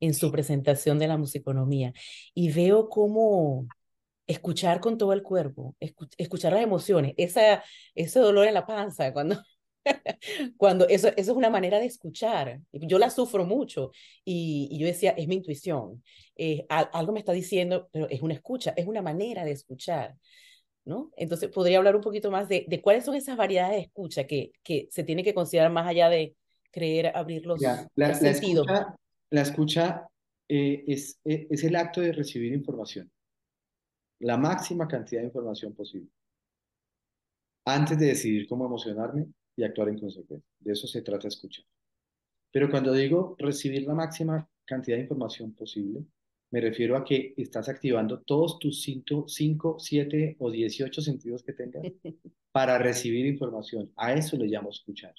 en su presentación de la musiconomía. Y veo cómo escuchar con todo el cuerpo, escuchar las emociones, esa, ese dolor en la panza, cuando Cuando eso, eso es una manera de escuchar. Yo la sufro mucho y, y yo decía, es mi intuición. Eh, algo me está diciendo, pero es una escucha, es una manera de escuchar. ¿no? Entonces, podría hablar un poquito más de, de cuáles son esas variedades de escucha que, que se tiene que considerar más allá de creer abrir los, la, la, Escucha, la escucha eh, es, eh, es el acto de recibir información, la máxima cantidad de información posible, antes de decidir cómo emocionarme y actuar en consecuencia. De eso se trata escuchar. Pero cuando digo recibir la máxima cantidad de información posible, me refiero a que estás activando todos tus 5, 7 o 18 sentidos que tengas para recibir información. A eso le llamo escuchar.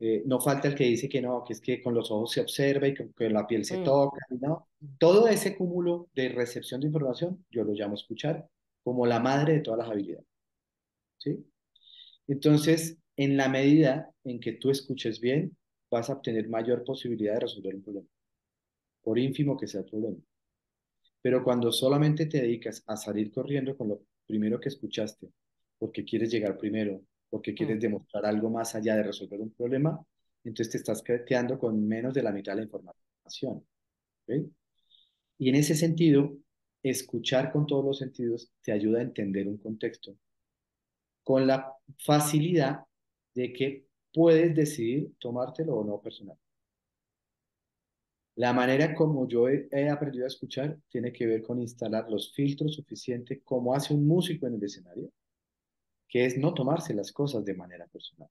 Eh, no falta el que dice que no, que es que con los ojos se observa y que con la piel se mm. toca, ¿no? Todo ese cúmulo de recepción de información, yo lo llamo escuchar como la madre de todas las habilidades. ¿Sí? Entonces, en la medida en que tú escuches bien, vas a obtener mayor posibilidad de resolver un problema, por ínfimo que sea el problema. Pero cuando solamente te dedicas a salir corriendo con lo primero que escuchaste, porque quieres llegar primero, porque quieres mm. demostrar algo más allá de resolver un problema, entonces te estás quedando con menos de la mitad de la información. Y en ese sentido, escuchar con todos los sentidos te ayuda a entender un contexto con la facilidad de que puedes decidir tomártelo o no personal. La manera como yo he, aprendido a escuchar tiene que ver con instalar los filtros suficientes como hace un músico en el escenario, que es no tomarse las cosas de manera personal.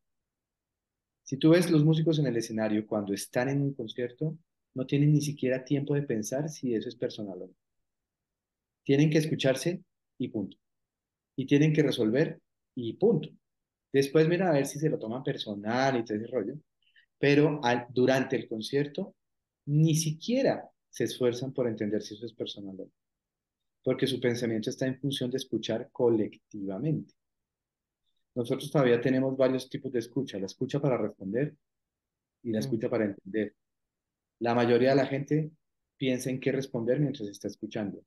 Si tú ves los músicos en el escenario cuando están en un concierto, no tienen ni siquiera tiempo de pensar si eso es personal o no. Tienen que escucharse y punto. Y tienen que resolver y punto. Después mira a ver si se lo toman personal y todo ese rollo. Pero durante el concierto ni siquiera se esfuerzan por entender si eso es personal o no, porque su pensamiento está en función de escuchar colectivamente. Nosotros todavía tenemos varios tipos de escucha, la escucha para responder y la mm. escucha para entender. La mayoría de la gente piensa en qué responder mientras está escuchando.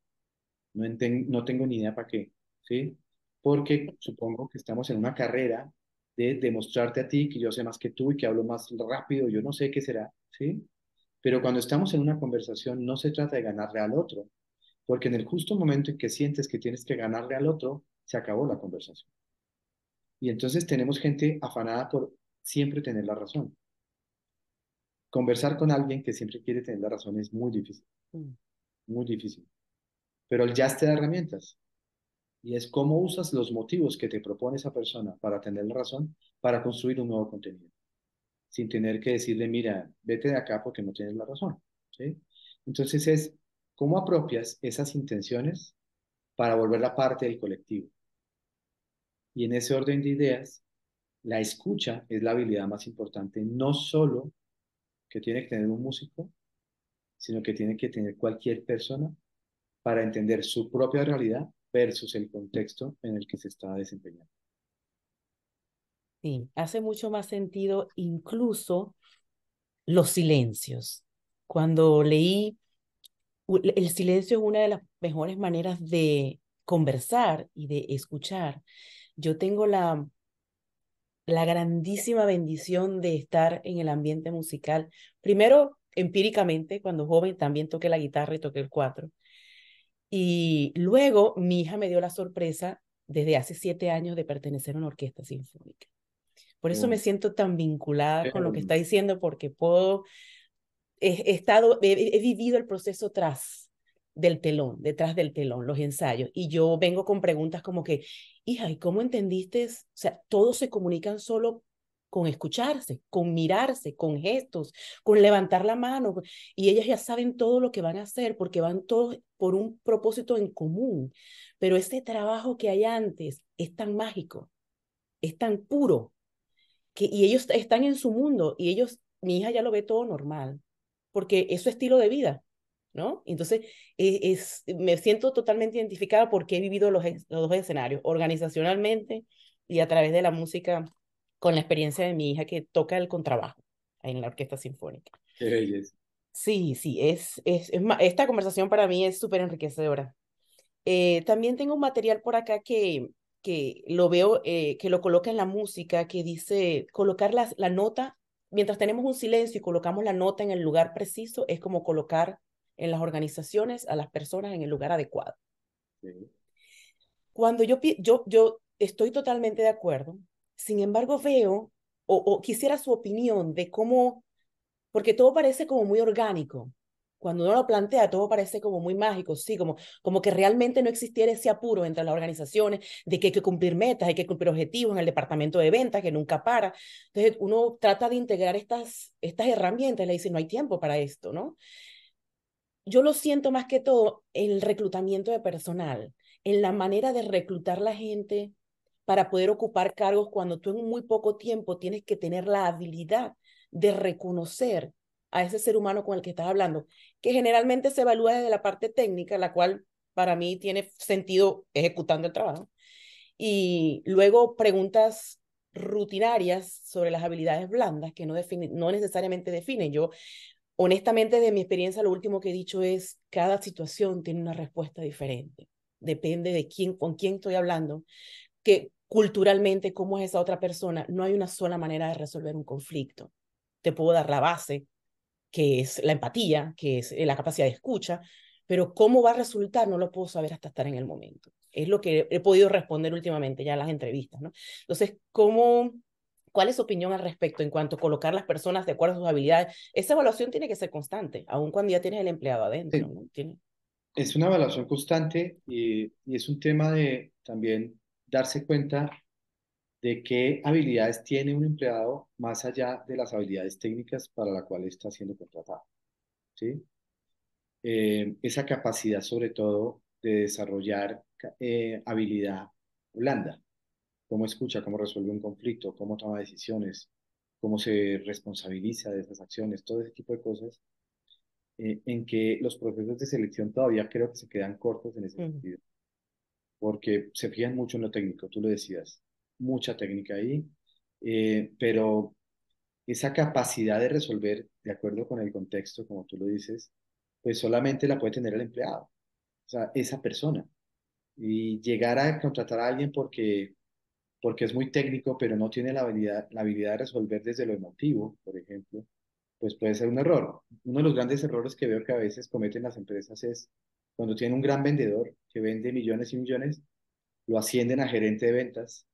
No, no tengo ni idea para qué, ¿sí? Porque supongo que estamos en una carrera de demostrarte a ti que yo sé más que tú y que hablo más rápido, yo no sé qué será, ¿sí? Pero cuando estamos en una conversación no se trata de ganarle al otro, porque en el justo momento en que sientes que tienes que ganarle al otro, se acabó la conversación. Y entonces tenemos gente afanada por siempre tener la razón. Conversar con alguien que siempre quiere tener la razón es muy difícil, mm. muy difícil. Pero el jazz te da herramientas. Y es cómo usas los motivos que te propone esa persona para tener la razón para construir un nuevo contenido sin tener que decirle, mira, vete de acá porque no tienes la razón. ¿sí? Entonces es cómo apropias esas intenciones para volverla parte del colectivo. Y en ese orden de ideas, la escucha es la habilidad más importante, no solo que tiene que tener un músico, sino que tiene que tener cualquier persona para entender su propia realidad versus el contexto en el que se está desempeñando. Sí, hace mucho más sentido incluso los silencios. Cuando leí, el silencio es una de las mejores maneras de conversar y de escuchar. Yo tengo la, la grandísima bendición de estar en el ambiente musical. Primero, empíricamente, cuando joven también toqué la guitarra y toqué el cuatro. Y luego mi hija me dio la sorpresa desde hace siete años de pertenecer a una orquesta sinfónica. Por eso me siento tan vinculada con lo que está diciendo, porque puedo, he, estado, he, vivido el proceso tras del telón, detrás del telón, los ensayos, y yo vengo con preguntas como que, hija, ¿y cómo entendiste? O sea, todos se comunican solo con escucharse, con mirarse, con gestos, con levantar la mano, y ellas ya saben todo lo que van a hacer porque van todos por un propósito en común. Pero ese trabajo que hay antes es tan mágico, es tan puro, y ellos están en su mundo y ellos, mi hija ya lo ve todo normal, porque es su estilo de vida, ¿no? Entonces, e, es, me siento totalmente identificada porque he vivido los, los dos escenarios, organizacionalmente y a través de la música, con la experiencia de mi hija que toca el contrabajo en la orquesta sinfónica. Sí, sí, es, es, es, esta conversación para mí es súper enriquecedora. Eh, también tengo un material por acá que que lo veo, eh, que lo coloca en la música, que dice colocar la, la nota, mientras tenemos un silencio y colocamos la nota en el lugar preciso, es como colocar en las organizaciones a las personas en el lugar adecuado. Cuando yo, yo, yo estoy totalmente de acuerdo, sin embargo veo o, o quisiera su opinión de cómo, porque todo parece como muy orgánico, cuando uno lo plantea, todo parece como muy mágico, sí, como, como que realmente no existiera ese apuro entre las organizaciones de que hay que cumplir metas, hay que cumplir objetivos en el departamento de ventas, que nunca para. Entonces, uno trata de integrar estas, estas herramientas y le dice, no hay tiempo para esto, ¿no? Yo lo siento más que todo en el reclutamiento de personal, en la manera de reclutar la gente para poder ocupar cargos cuando tú en muy poco tiempo tienes que tener la habilidad de reconocer a ese ser humano con el que estás hablando, que generalmente se evalúa desde la parte técnica, la cual para mí tiene sentido ejecutando el trabajo. Y luego preguntas rutinarias sobre las habilidades blandas que no, no necesariamente definen. Yo, honestamente, de mi experiencia, lo último que he dicho es, cada situación tiene una respuesta diferente. Depende de quién, con quién estoy hablando, que culturalmente, cómo es esa otra persona. No hay una sola manera de resolver un conflicto. Te puedo dar la base, que es la empatía, que es eh, la capacidad de escucha, pero cómo va a resultar no lo puedo saber hasta estar en el momento. Es lo que he podido responder últimamente ya en las entrevistas, ¿no? Entonces, ¿cómo, ¿cuál es su opinión al respecto en cuanto a colocar las personas de acuerdo a sus habilidades? Esa evaluación tiene que ser constante, aun cuando ya tienes el empleado adentro, ¿no? Tiene... Es una evaluación constante y, y es un tema de también darse cuenta de qué habilidades tiene un empleado más allá de las habilidades técnicas para la cual está siendo contratado. ¿sí? Eh, esa capacidad sobre todo de desarrollar eh, habilidad blanda, cómo escucha, cómo resuelve un conflicto, cómo toma decisiones, cómo se responsabiliza de esas acciones, todo ese tipo de cosas, eh, en que los procesos de selección todavía creo que se quedan cortos en ese sentido, porque se fijan mucho en lo técnico, tú lo decías, mucha técnica ahí, eh, pero esa capacidad de resolver de acuerdo con el contexto, como tú lo dices, pues solamente la puede tener el empleado, o sea, esa persona. Y llegar a contratar a alguien porque, porque es muy técnico, pero no tiene la habilidad, la habilidad de resolver desde lo emotivo, por ejemplo, pues puede ser un error. Uno de los grandes errores que veo que a veces cometen las empresas es cuando tienen un gran vendedor que vende millones y millones, lo ascienden a gerente de ventas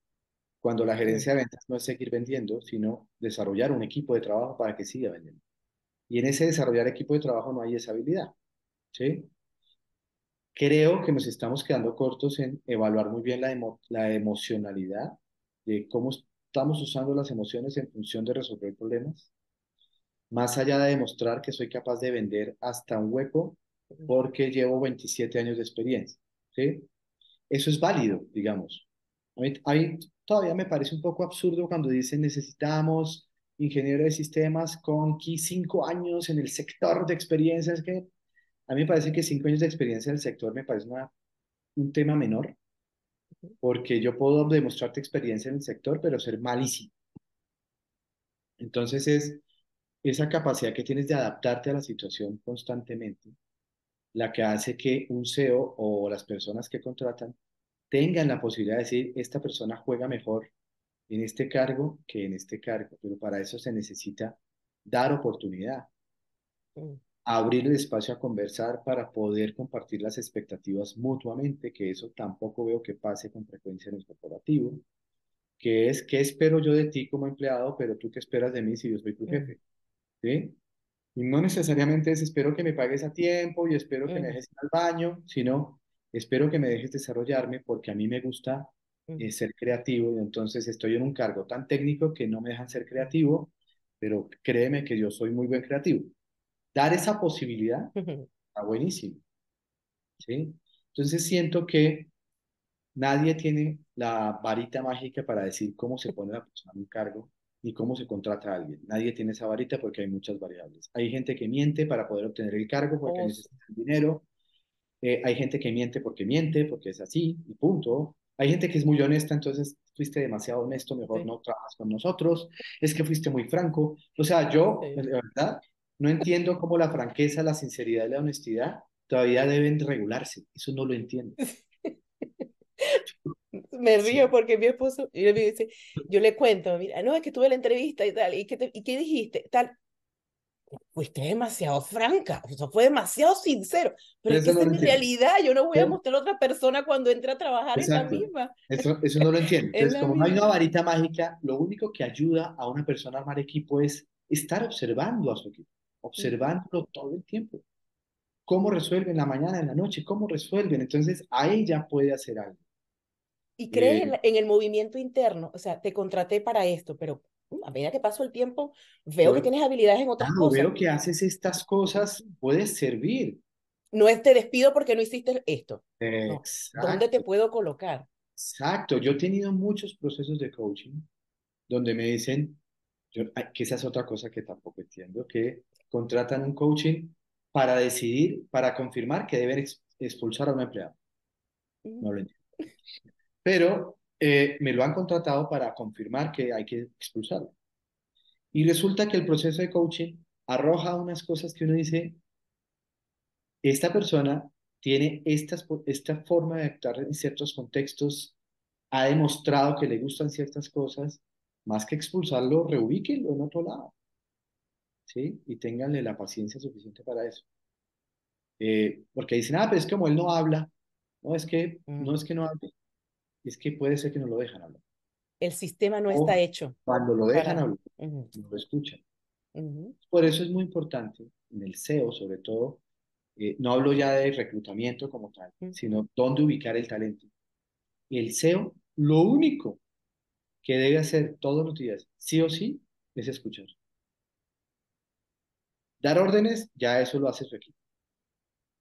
cuando la gerencia de ventas no es seguir vendiendo, sino desarrollar un equipo de trabajo para que siga vendiendo. Y en ese desarrollar equipo de trabajo no hay esa habilidad. ¿sí? Creo que nos estamos quedando cortos en evaluar muy bien la, la emocionalidad de cómo estamos usando las emociones en función de resolver problemas, más allá de demostrar que soy capaz de vender hasta un hueco porque llevo 27 años de experiencia. ¿sí? Eso es válido, digamos. Hay, todavía me parece un poco absurdo cuando dicen necesitamos ingeniero de sistemas con cinco años en el sector de experiencia. Es que a mí me parece que cinco años de experiencia en el sector me parece una, un tema menor, porque yo puedo demostrarte experiencia en el sector, pero ser malísimo. Entonces es esa capacidad que tienes de adaptarte a la situación constantemente la que hace que un CEO o las personas que contratan tengan la posibilidad de decir, esta persona juega mejor en este cargo que en este cargo, pero para eso se necesita dar oportunidad. Abrir el espacio a conversar para poder compartir las expectativas mutuamente, que eso tampoco veo que pase con frecuencia en el corporativo, que es, ¿qué espero yo de ti como empleado, pero tú qué esperas de mí si yo soy tu jefe? ¿Sí? Y no necesariamente es espero que me pagues a tiempo y espero que me dejes ir al baño, sino espero que me dejes desarrollarme porque a mí me gusta eh, ser creativo y entonces estoy en un cargo tan técnico que no me dejan ser creativo, pero créeme que yo soy muy buen creativo. Dar esa posibilidad está buenísimo. ¿sí? Entonces siento que nadie tiene la varita mágica para decir cómo se pone la persona en un cargo ni cómo se contrata a alguien. Nadie tiene esa varita porque hay muchas variables. Hay gente que miente para poder obtener el cargo porque oh, necesita dinero. Eh, hay gente que miente porque miente, porque es así, y punto. Hay gente que es muy honesta, entonces fuiste demasiado honesto, mejor no trabajas con nosotros. Es que fuiste muy franco. O sea, yo, de verdad, no entiendo cómo la franqueza, la sinceridad y la honestidad todavía deben regularse. Eso no lo entiendo. Me río porque mi esposo, y me dice, yo le cuento, mira, no, es que tuve la entrevista y tal, ¿y qué, ¿y qué dijiste? Tal, fuiste demasiado franca, eso fue demasiado sincero, pero es que esa es mi realidad, yo no voy a mostrar a otra persona cuando entre a trabajar en la misma. Eso, eso no lo entiendo. Entonces, como no hay una varita mágica, lo único que ayuda a una persona a armar equipo es estar observando a su equipo, observándolo todo el tiempo. Cómo resuelven la mañana, en la noche, cómo resuelven. Entonces, a ella puede hacer algo. Y crees en, eh, en, el movimiento interno, o sea, te contraté para esto, pero a medida que paso el tiempo, veo que tienes habilidades en otras cosas. Veo que haces estas cosas, puedes servir. No es te despido porque no hiciste esto. ¿Dónde te puedo colocar? Exacto. Yo he tenido muchos procesos de coaching donde me dicen, que esa es otra cosa que tampoco entiendo, que contratan un coaching para decidir, para confirmar que deben expulsar a un empleado. No lo entiendo. Pero eh, me lo han contratado para confirmar que hay que expulsarlo. Y resulta que el proceso de coaching arroja unas cosas que uno dice, esta persona tiene estas, esta forma de actuar en ciertos contextos, ha demostrado que le gustan ciertas cosas, más que expulsarlo, reubíquenlo en otro lado. ¿Sí? Y ténganle la paciencia suficiente para eso. Eh, porque dicen, ah, pero es como él no habla, no es que, no es que no hable, es que puede ser que no lo dejan hablar. El sistema no está hecho. Cuando lo dejan hablar, no lo escuchan. Por eso es muy importante, en el SEO sobre todo, eh, no hablo ya de reclutamiento como tal, sino dónde ubicar el talento. El SEO, lo único que debe hacer todos los días, sí o sí, es escuchar. Dar órdenes, ya eso lo hace su equipo.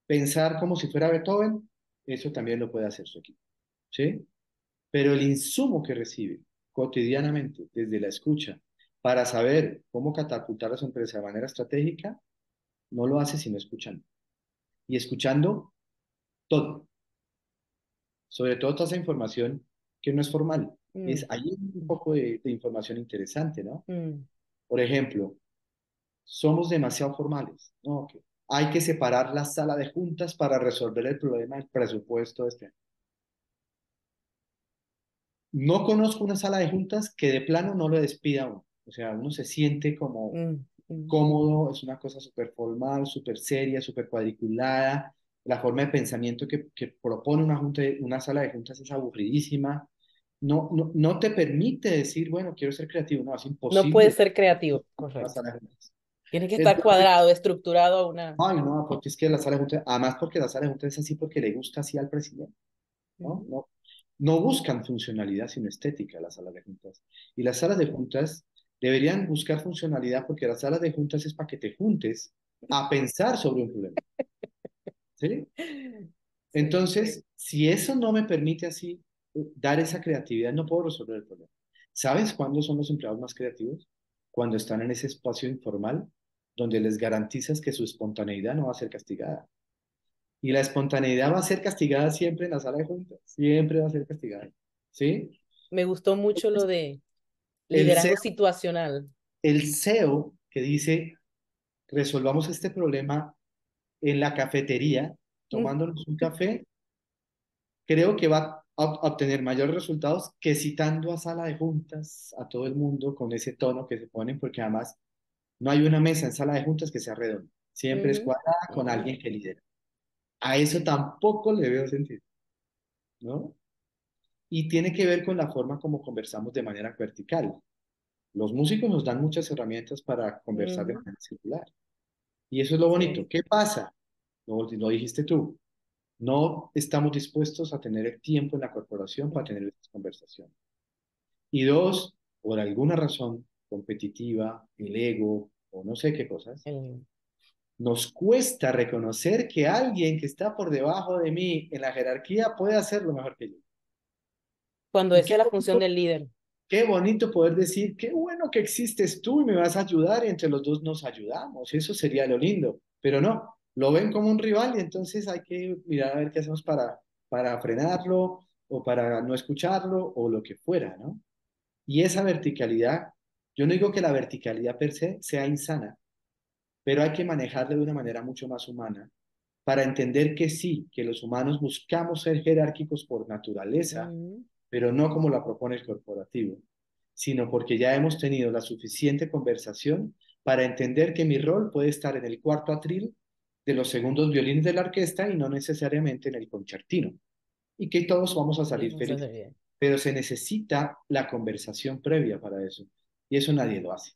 Pensar como si fuera Beethoven, eso también lo puede hacer su equipo. ¿Sí? Pero el insumo que recibe cotidianamente desde la escucha para saber cómo catapultar a su empresa de manera estratégica, no lo hace sino escuchando. Y escuchando todo. Sobre todo toda esa información que no es formal. Mm. Es, hay un poco de, información interesante, ¿no? Mm. Por ejemplo, somos demasiado formales. ¿no? Hay que separar la sala de juntas para resolver el problema del presupuesto de este año. No conozco una sala de juntas que de plano no lo despida uno. O sea, uno se siente como mm, mm. cómodo, es una cosa súper formal, súper seria, súper cuadriculada. La forma de pensamiento que, que propone una, junta, una sala de juntas es aburridísima. No, no, no te permite decir, bueno, quiero ser creativo. No, es imposible. No puede ser creativo, correcto. Tiene que estar cuadrado, estructurado a una... Ay, no, porque es que la sala de juntas, además porque la sala de juntas es así porque le gusta así al presidente. ¿no? no no buscan funcionalidad, sino estética las salas de juntas. Y las salas de juntas deberían buscar funcionalidad porque las salas de juntas es para que te juntes a pensar sobre un problema. ¿Sí? Entonces, si eso no me permite así eh, dar esa creatividad, no puedo resolver el problema. ¿Sabes cuándo son los empleados más creativos? Cuando están en ese espacio informal donde les garantizas que su espontaneidad no va a ser castigada. Y la espontaneidad va a ser castigada siempre en la sala de juntas, siempre va a ser castigada. ¿Sí? Me gustó mucho lo de liderazgo situacional. El CEO que dice, resolvamos este problema en la cafetería, tomándonos un café, creo que va a obtener mayores resultados que citando a sala de juntas a todo el mundo con ese tono que se ponen, porque además no hay una mesa en sala de juntas que sea redonda, siempre es cuadrada con alguien que lidera a eso tampoco le veo sentido, ¿no? Y tiene que ver con la forma como conversamos de manera vertical. Los músicos nos dan muchas herramientas para conversar de manera circular. Y eso es lo bonito. ¿Qué pasa? Lo, lo dijiste tú. No estamos dispuestos a tener el tiempo en la corporación para tener estas conversaciones. Y dos, por alguna razón competitiva, el ego o no sé qué cosas, nos cuesta reconocer que alguien que está por debajo de mí en la jerarquía puede hacerlo mejor que yo. Cuando esa es la función del líder. Qué bonito poder decir, qué bueno que existes tú y me vas a ayudar y entre los dos nos ayudamos. Eso sería lo lindo. Pero no, lo ven como un rival y entonces hay que mirar a ver qué hacemos para, para frenarlo o para no escucharlo o lo que fuera, ¿no? Y esa verticalidad, yo no digo que la verticalidad per se sea insana, pero hay que manejarlo de una manera mucho más humana para entender que sí, que los humanos buscamos ser jerárquicos por naturaleza, pero no como la propone el corporativo, sino porque ya hemos tenido la suficiente conversación para entender que mi rol puede estar en el cuarto atril de los segundos violines de la orquesta y no necesariamente en el concertino. Y que todos vamos a salir felices. Pero se necesita la conversación previa para eso. Y eso nadie lo hace.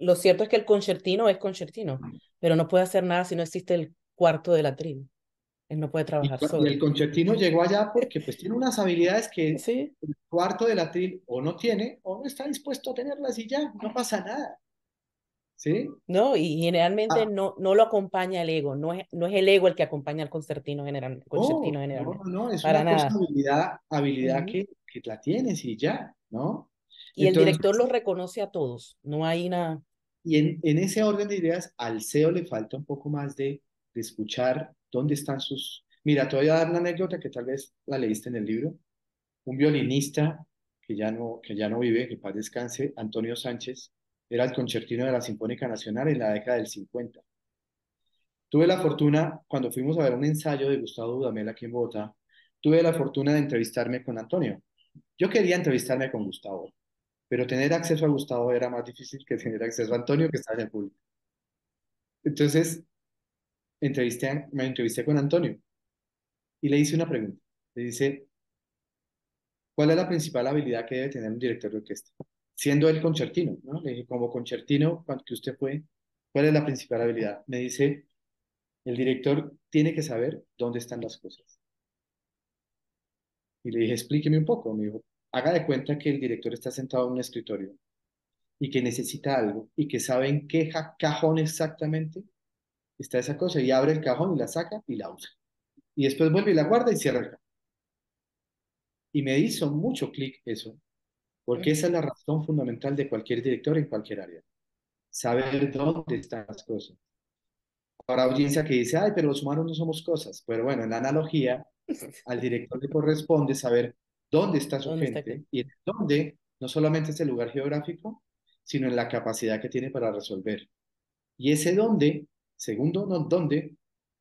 lo cierto es que el concertino es concertino, pero no puede hacer nada si no existe el cuarto del atril. Él no puede trabajar y, solo. Y el concertino llegó allá porque pues tiene unas habilidades que el cuarto del atril o no tiene o no está dispuesto a tenerlas y ya, no pasa nada. ¿Sí? No, y generalmente ah. no, no lo acompaña el ego, no es, no es el ego el que acompaña al concertino, general, concertino generalmente. No, no, es Para una nada. habilidad, habilidad que, que, la tienes y ya, ¿no? Y el director lo reconoce a todos, no hay una... Y en, en ese orden de ideas, al CEO le falta un poco más de, de escuchar dónde están sus... Mira, te voy a dar una anécdota que tal vez la leíste en el libro. Un violinista que ya no, que ya no vive, que paz descanse, Antonio Sánchez, era el concertino de la Sinfónica Nacional en la década del 50. Tuve la fortuna, cuando fuimos a ver un ensayo de Gustavo Dudamel aquí en Bogotá, tuve la fortuna de entrevistarme con Antonio. Yo quería entrevistarme con Gustavo, pero tener acceso a Gustavo era más difícil que tener acceso a Antonio, que está en el público. Entonces, entrevisté, me entrevisté con Antonio y le hice una pregunta. Le dice, ¿cuál es la principal habilidad que debe tener un director de orquesta? siendo él concertino, ¿no? Le dije, como concertino, que usted fue, ¿cuál es la principal habilidad? Me dice, el director tiene que saber dónde están las cosas. Y le dije, explíqueme un poco. Me dijo, haga de cuenta que el director está sentado en un escritorio y que necesita algo y que sabe en qué cajón exactamente está esa cosa y abre el cajón y la saca y la usa. Y después vuelve y la guarda y cierra el cajón. Y me hizo mucho clic eso, porque esa es la razón fundamental de cualquier director en cualquier área. Saber dónde están las cosas. Para audiencia que dice, ay, pero los humanos no somos cosas. Pero bueno, en la analogía, al director le corresponde saber dónde está su gente y dónde no solamente es el lugar geográfico, sino en la capacidad que tiene para resolver. Y ese dónde, segundo no, dónde,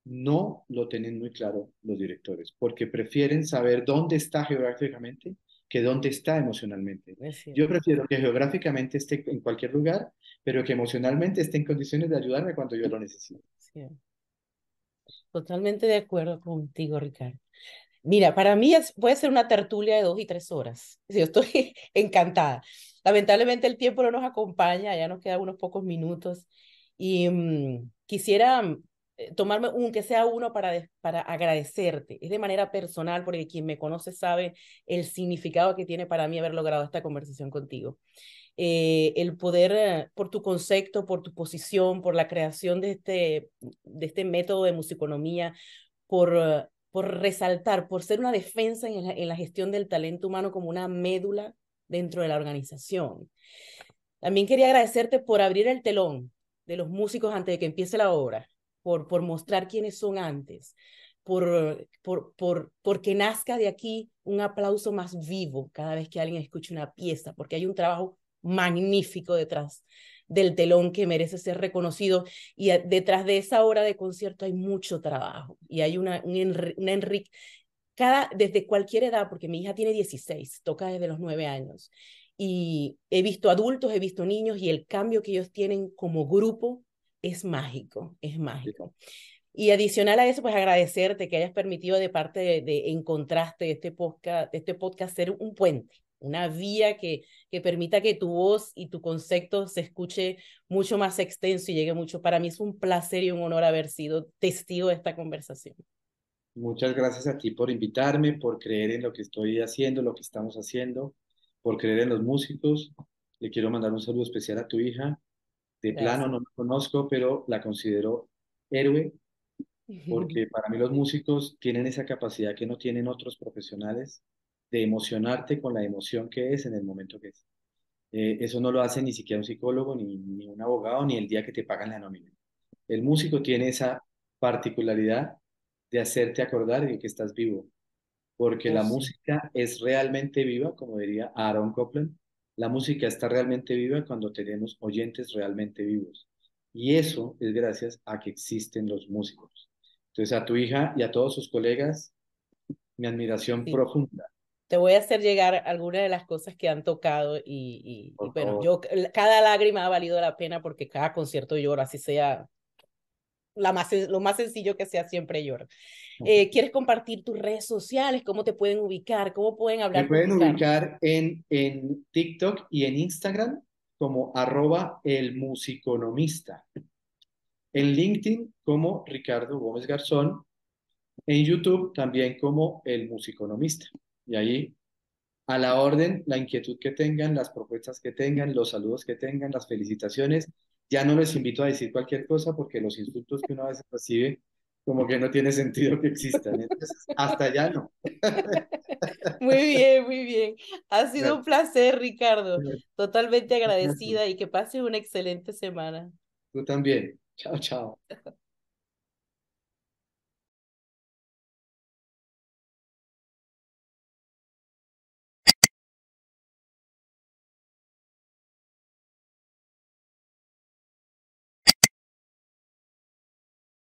no lo tienen muy claro los directores, porque prefieren saber dónde está geográficamente que dónde está emocionalmente. Yo prefiero que geográficamente esté en cualquier lugar, pero que emocionalmente esté en condiciones de ayudarme cuando yo lo necesito. Totalmente de acuerdo contigo, Ricardo. Mira, para mí puede ser una tertulia de dos y tres horas. Yo estoy encantada. Lamentablemente el tiempo no nos acompaña, ya nos quedan unos pocos minutos. Y mm, quisiera eh, tomarme un que sea uno para, para agradecerte. Es de manera personal, porque quien me conoce sabe el significado que tiene para mí haber logrado esta conversación contigo. Eh, el poder, eh, por tu concepto, por tu posición, por la creación de este, de este método de musiconomía, por, por resaltar, por ser una defensa en la, gestión del talento humano como una médula dentro de la organización. También quería agradecerte por abrir el telón de los músicos antes de que empiece la obra por, por mostrar quiénes son antes, por, por, por, porque nazca de aquí un aplauso más vivo cada vez que alguien escuche una pieza, porque hay un trabajo magnífico detrás del telón que merece ser reconocido y detrás de esa hora de concierto hay mucho trabajo y hay una, una enrique cada, desde cualquier edad, porque mi hija tiene 16, toca desde los 9 años, y he visto adultos, he visto niños y el cambio que ellos tienen como grupo es mágico, es mágico. Y adicional a eso, pues agradecerte que hayas permitido de parte de, de En Contraste, este podcast, este podcast ser un puente, una vía que, que permita que tu voz y tu concepto se escuche mucho más extenso y llegue mucho. Para mí es un placer y un honor haber sido testigo de esta conversación. Muchas gracias a ti por invitarme, por creer en lo que estoy haciendo, lo que estamos haciendo, por creer en los músicos. Le quiero mandar un saludo especial a tu hija, de plano no la conozco, pero la considero héroe, porque para mí los músicos tienen esa capacidad que no tienen otros profesionales de emocionarte con la emoción que es en el momento que es. Eh, eso no lo hace ni siquiera un psicólogo, ni, ni un abogado, ni el día que te pagan la nómina. El músico tiene esa particularidad de hacerte acordar de que estás vivo, porque la música es realmente viva, como diría Aaron Copland, la música está realmente viva cuando tenemos oyentes realmente vivos. Y eso es gracias a que existen los músicos. Entonces, a tu hija y a todos sus colegas, mi admiración profunda. Te voy a hacer llegar algunas de las cosas que han tocado y, y, bueno, yo cada lágrima ha valido la pena porque cada concierto lloro, así sea la más, lo más sencillo que sea, siempre lloro. Eh, ¿Quieres compartir tus redes sociales? ¿Cómo te pueden ubicar? ¿Cómo pueden hablar? Me pueden ubicar en, en TikTok y en Instagram como arroba el musiconomista. En LinkedIn como Ricardo Gómez Garzón. En YouTube también como el musiconomista. Y ahí, a la orden, la inquietud que tengan, las propuestas que tengan, los saludos que tengan, las felicitaciones. Ya no les invito a decir cualquier cosa porque los insultos que uno a veces recibe como que no tiene sentido que existan. Entonces, hasta allá no. Muy bien, muy bien. Ha sido un placer, Ricardo. Totalmente agradecida y que pase una excelente semana. Tú también. Chao, chao.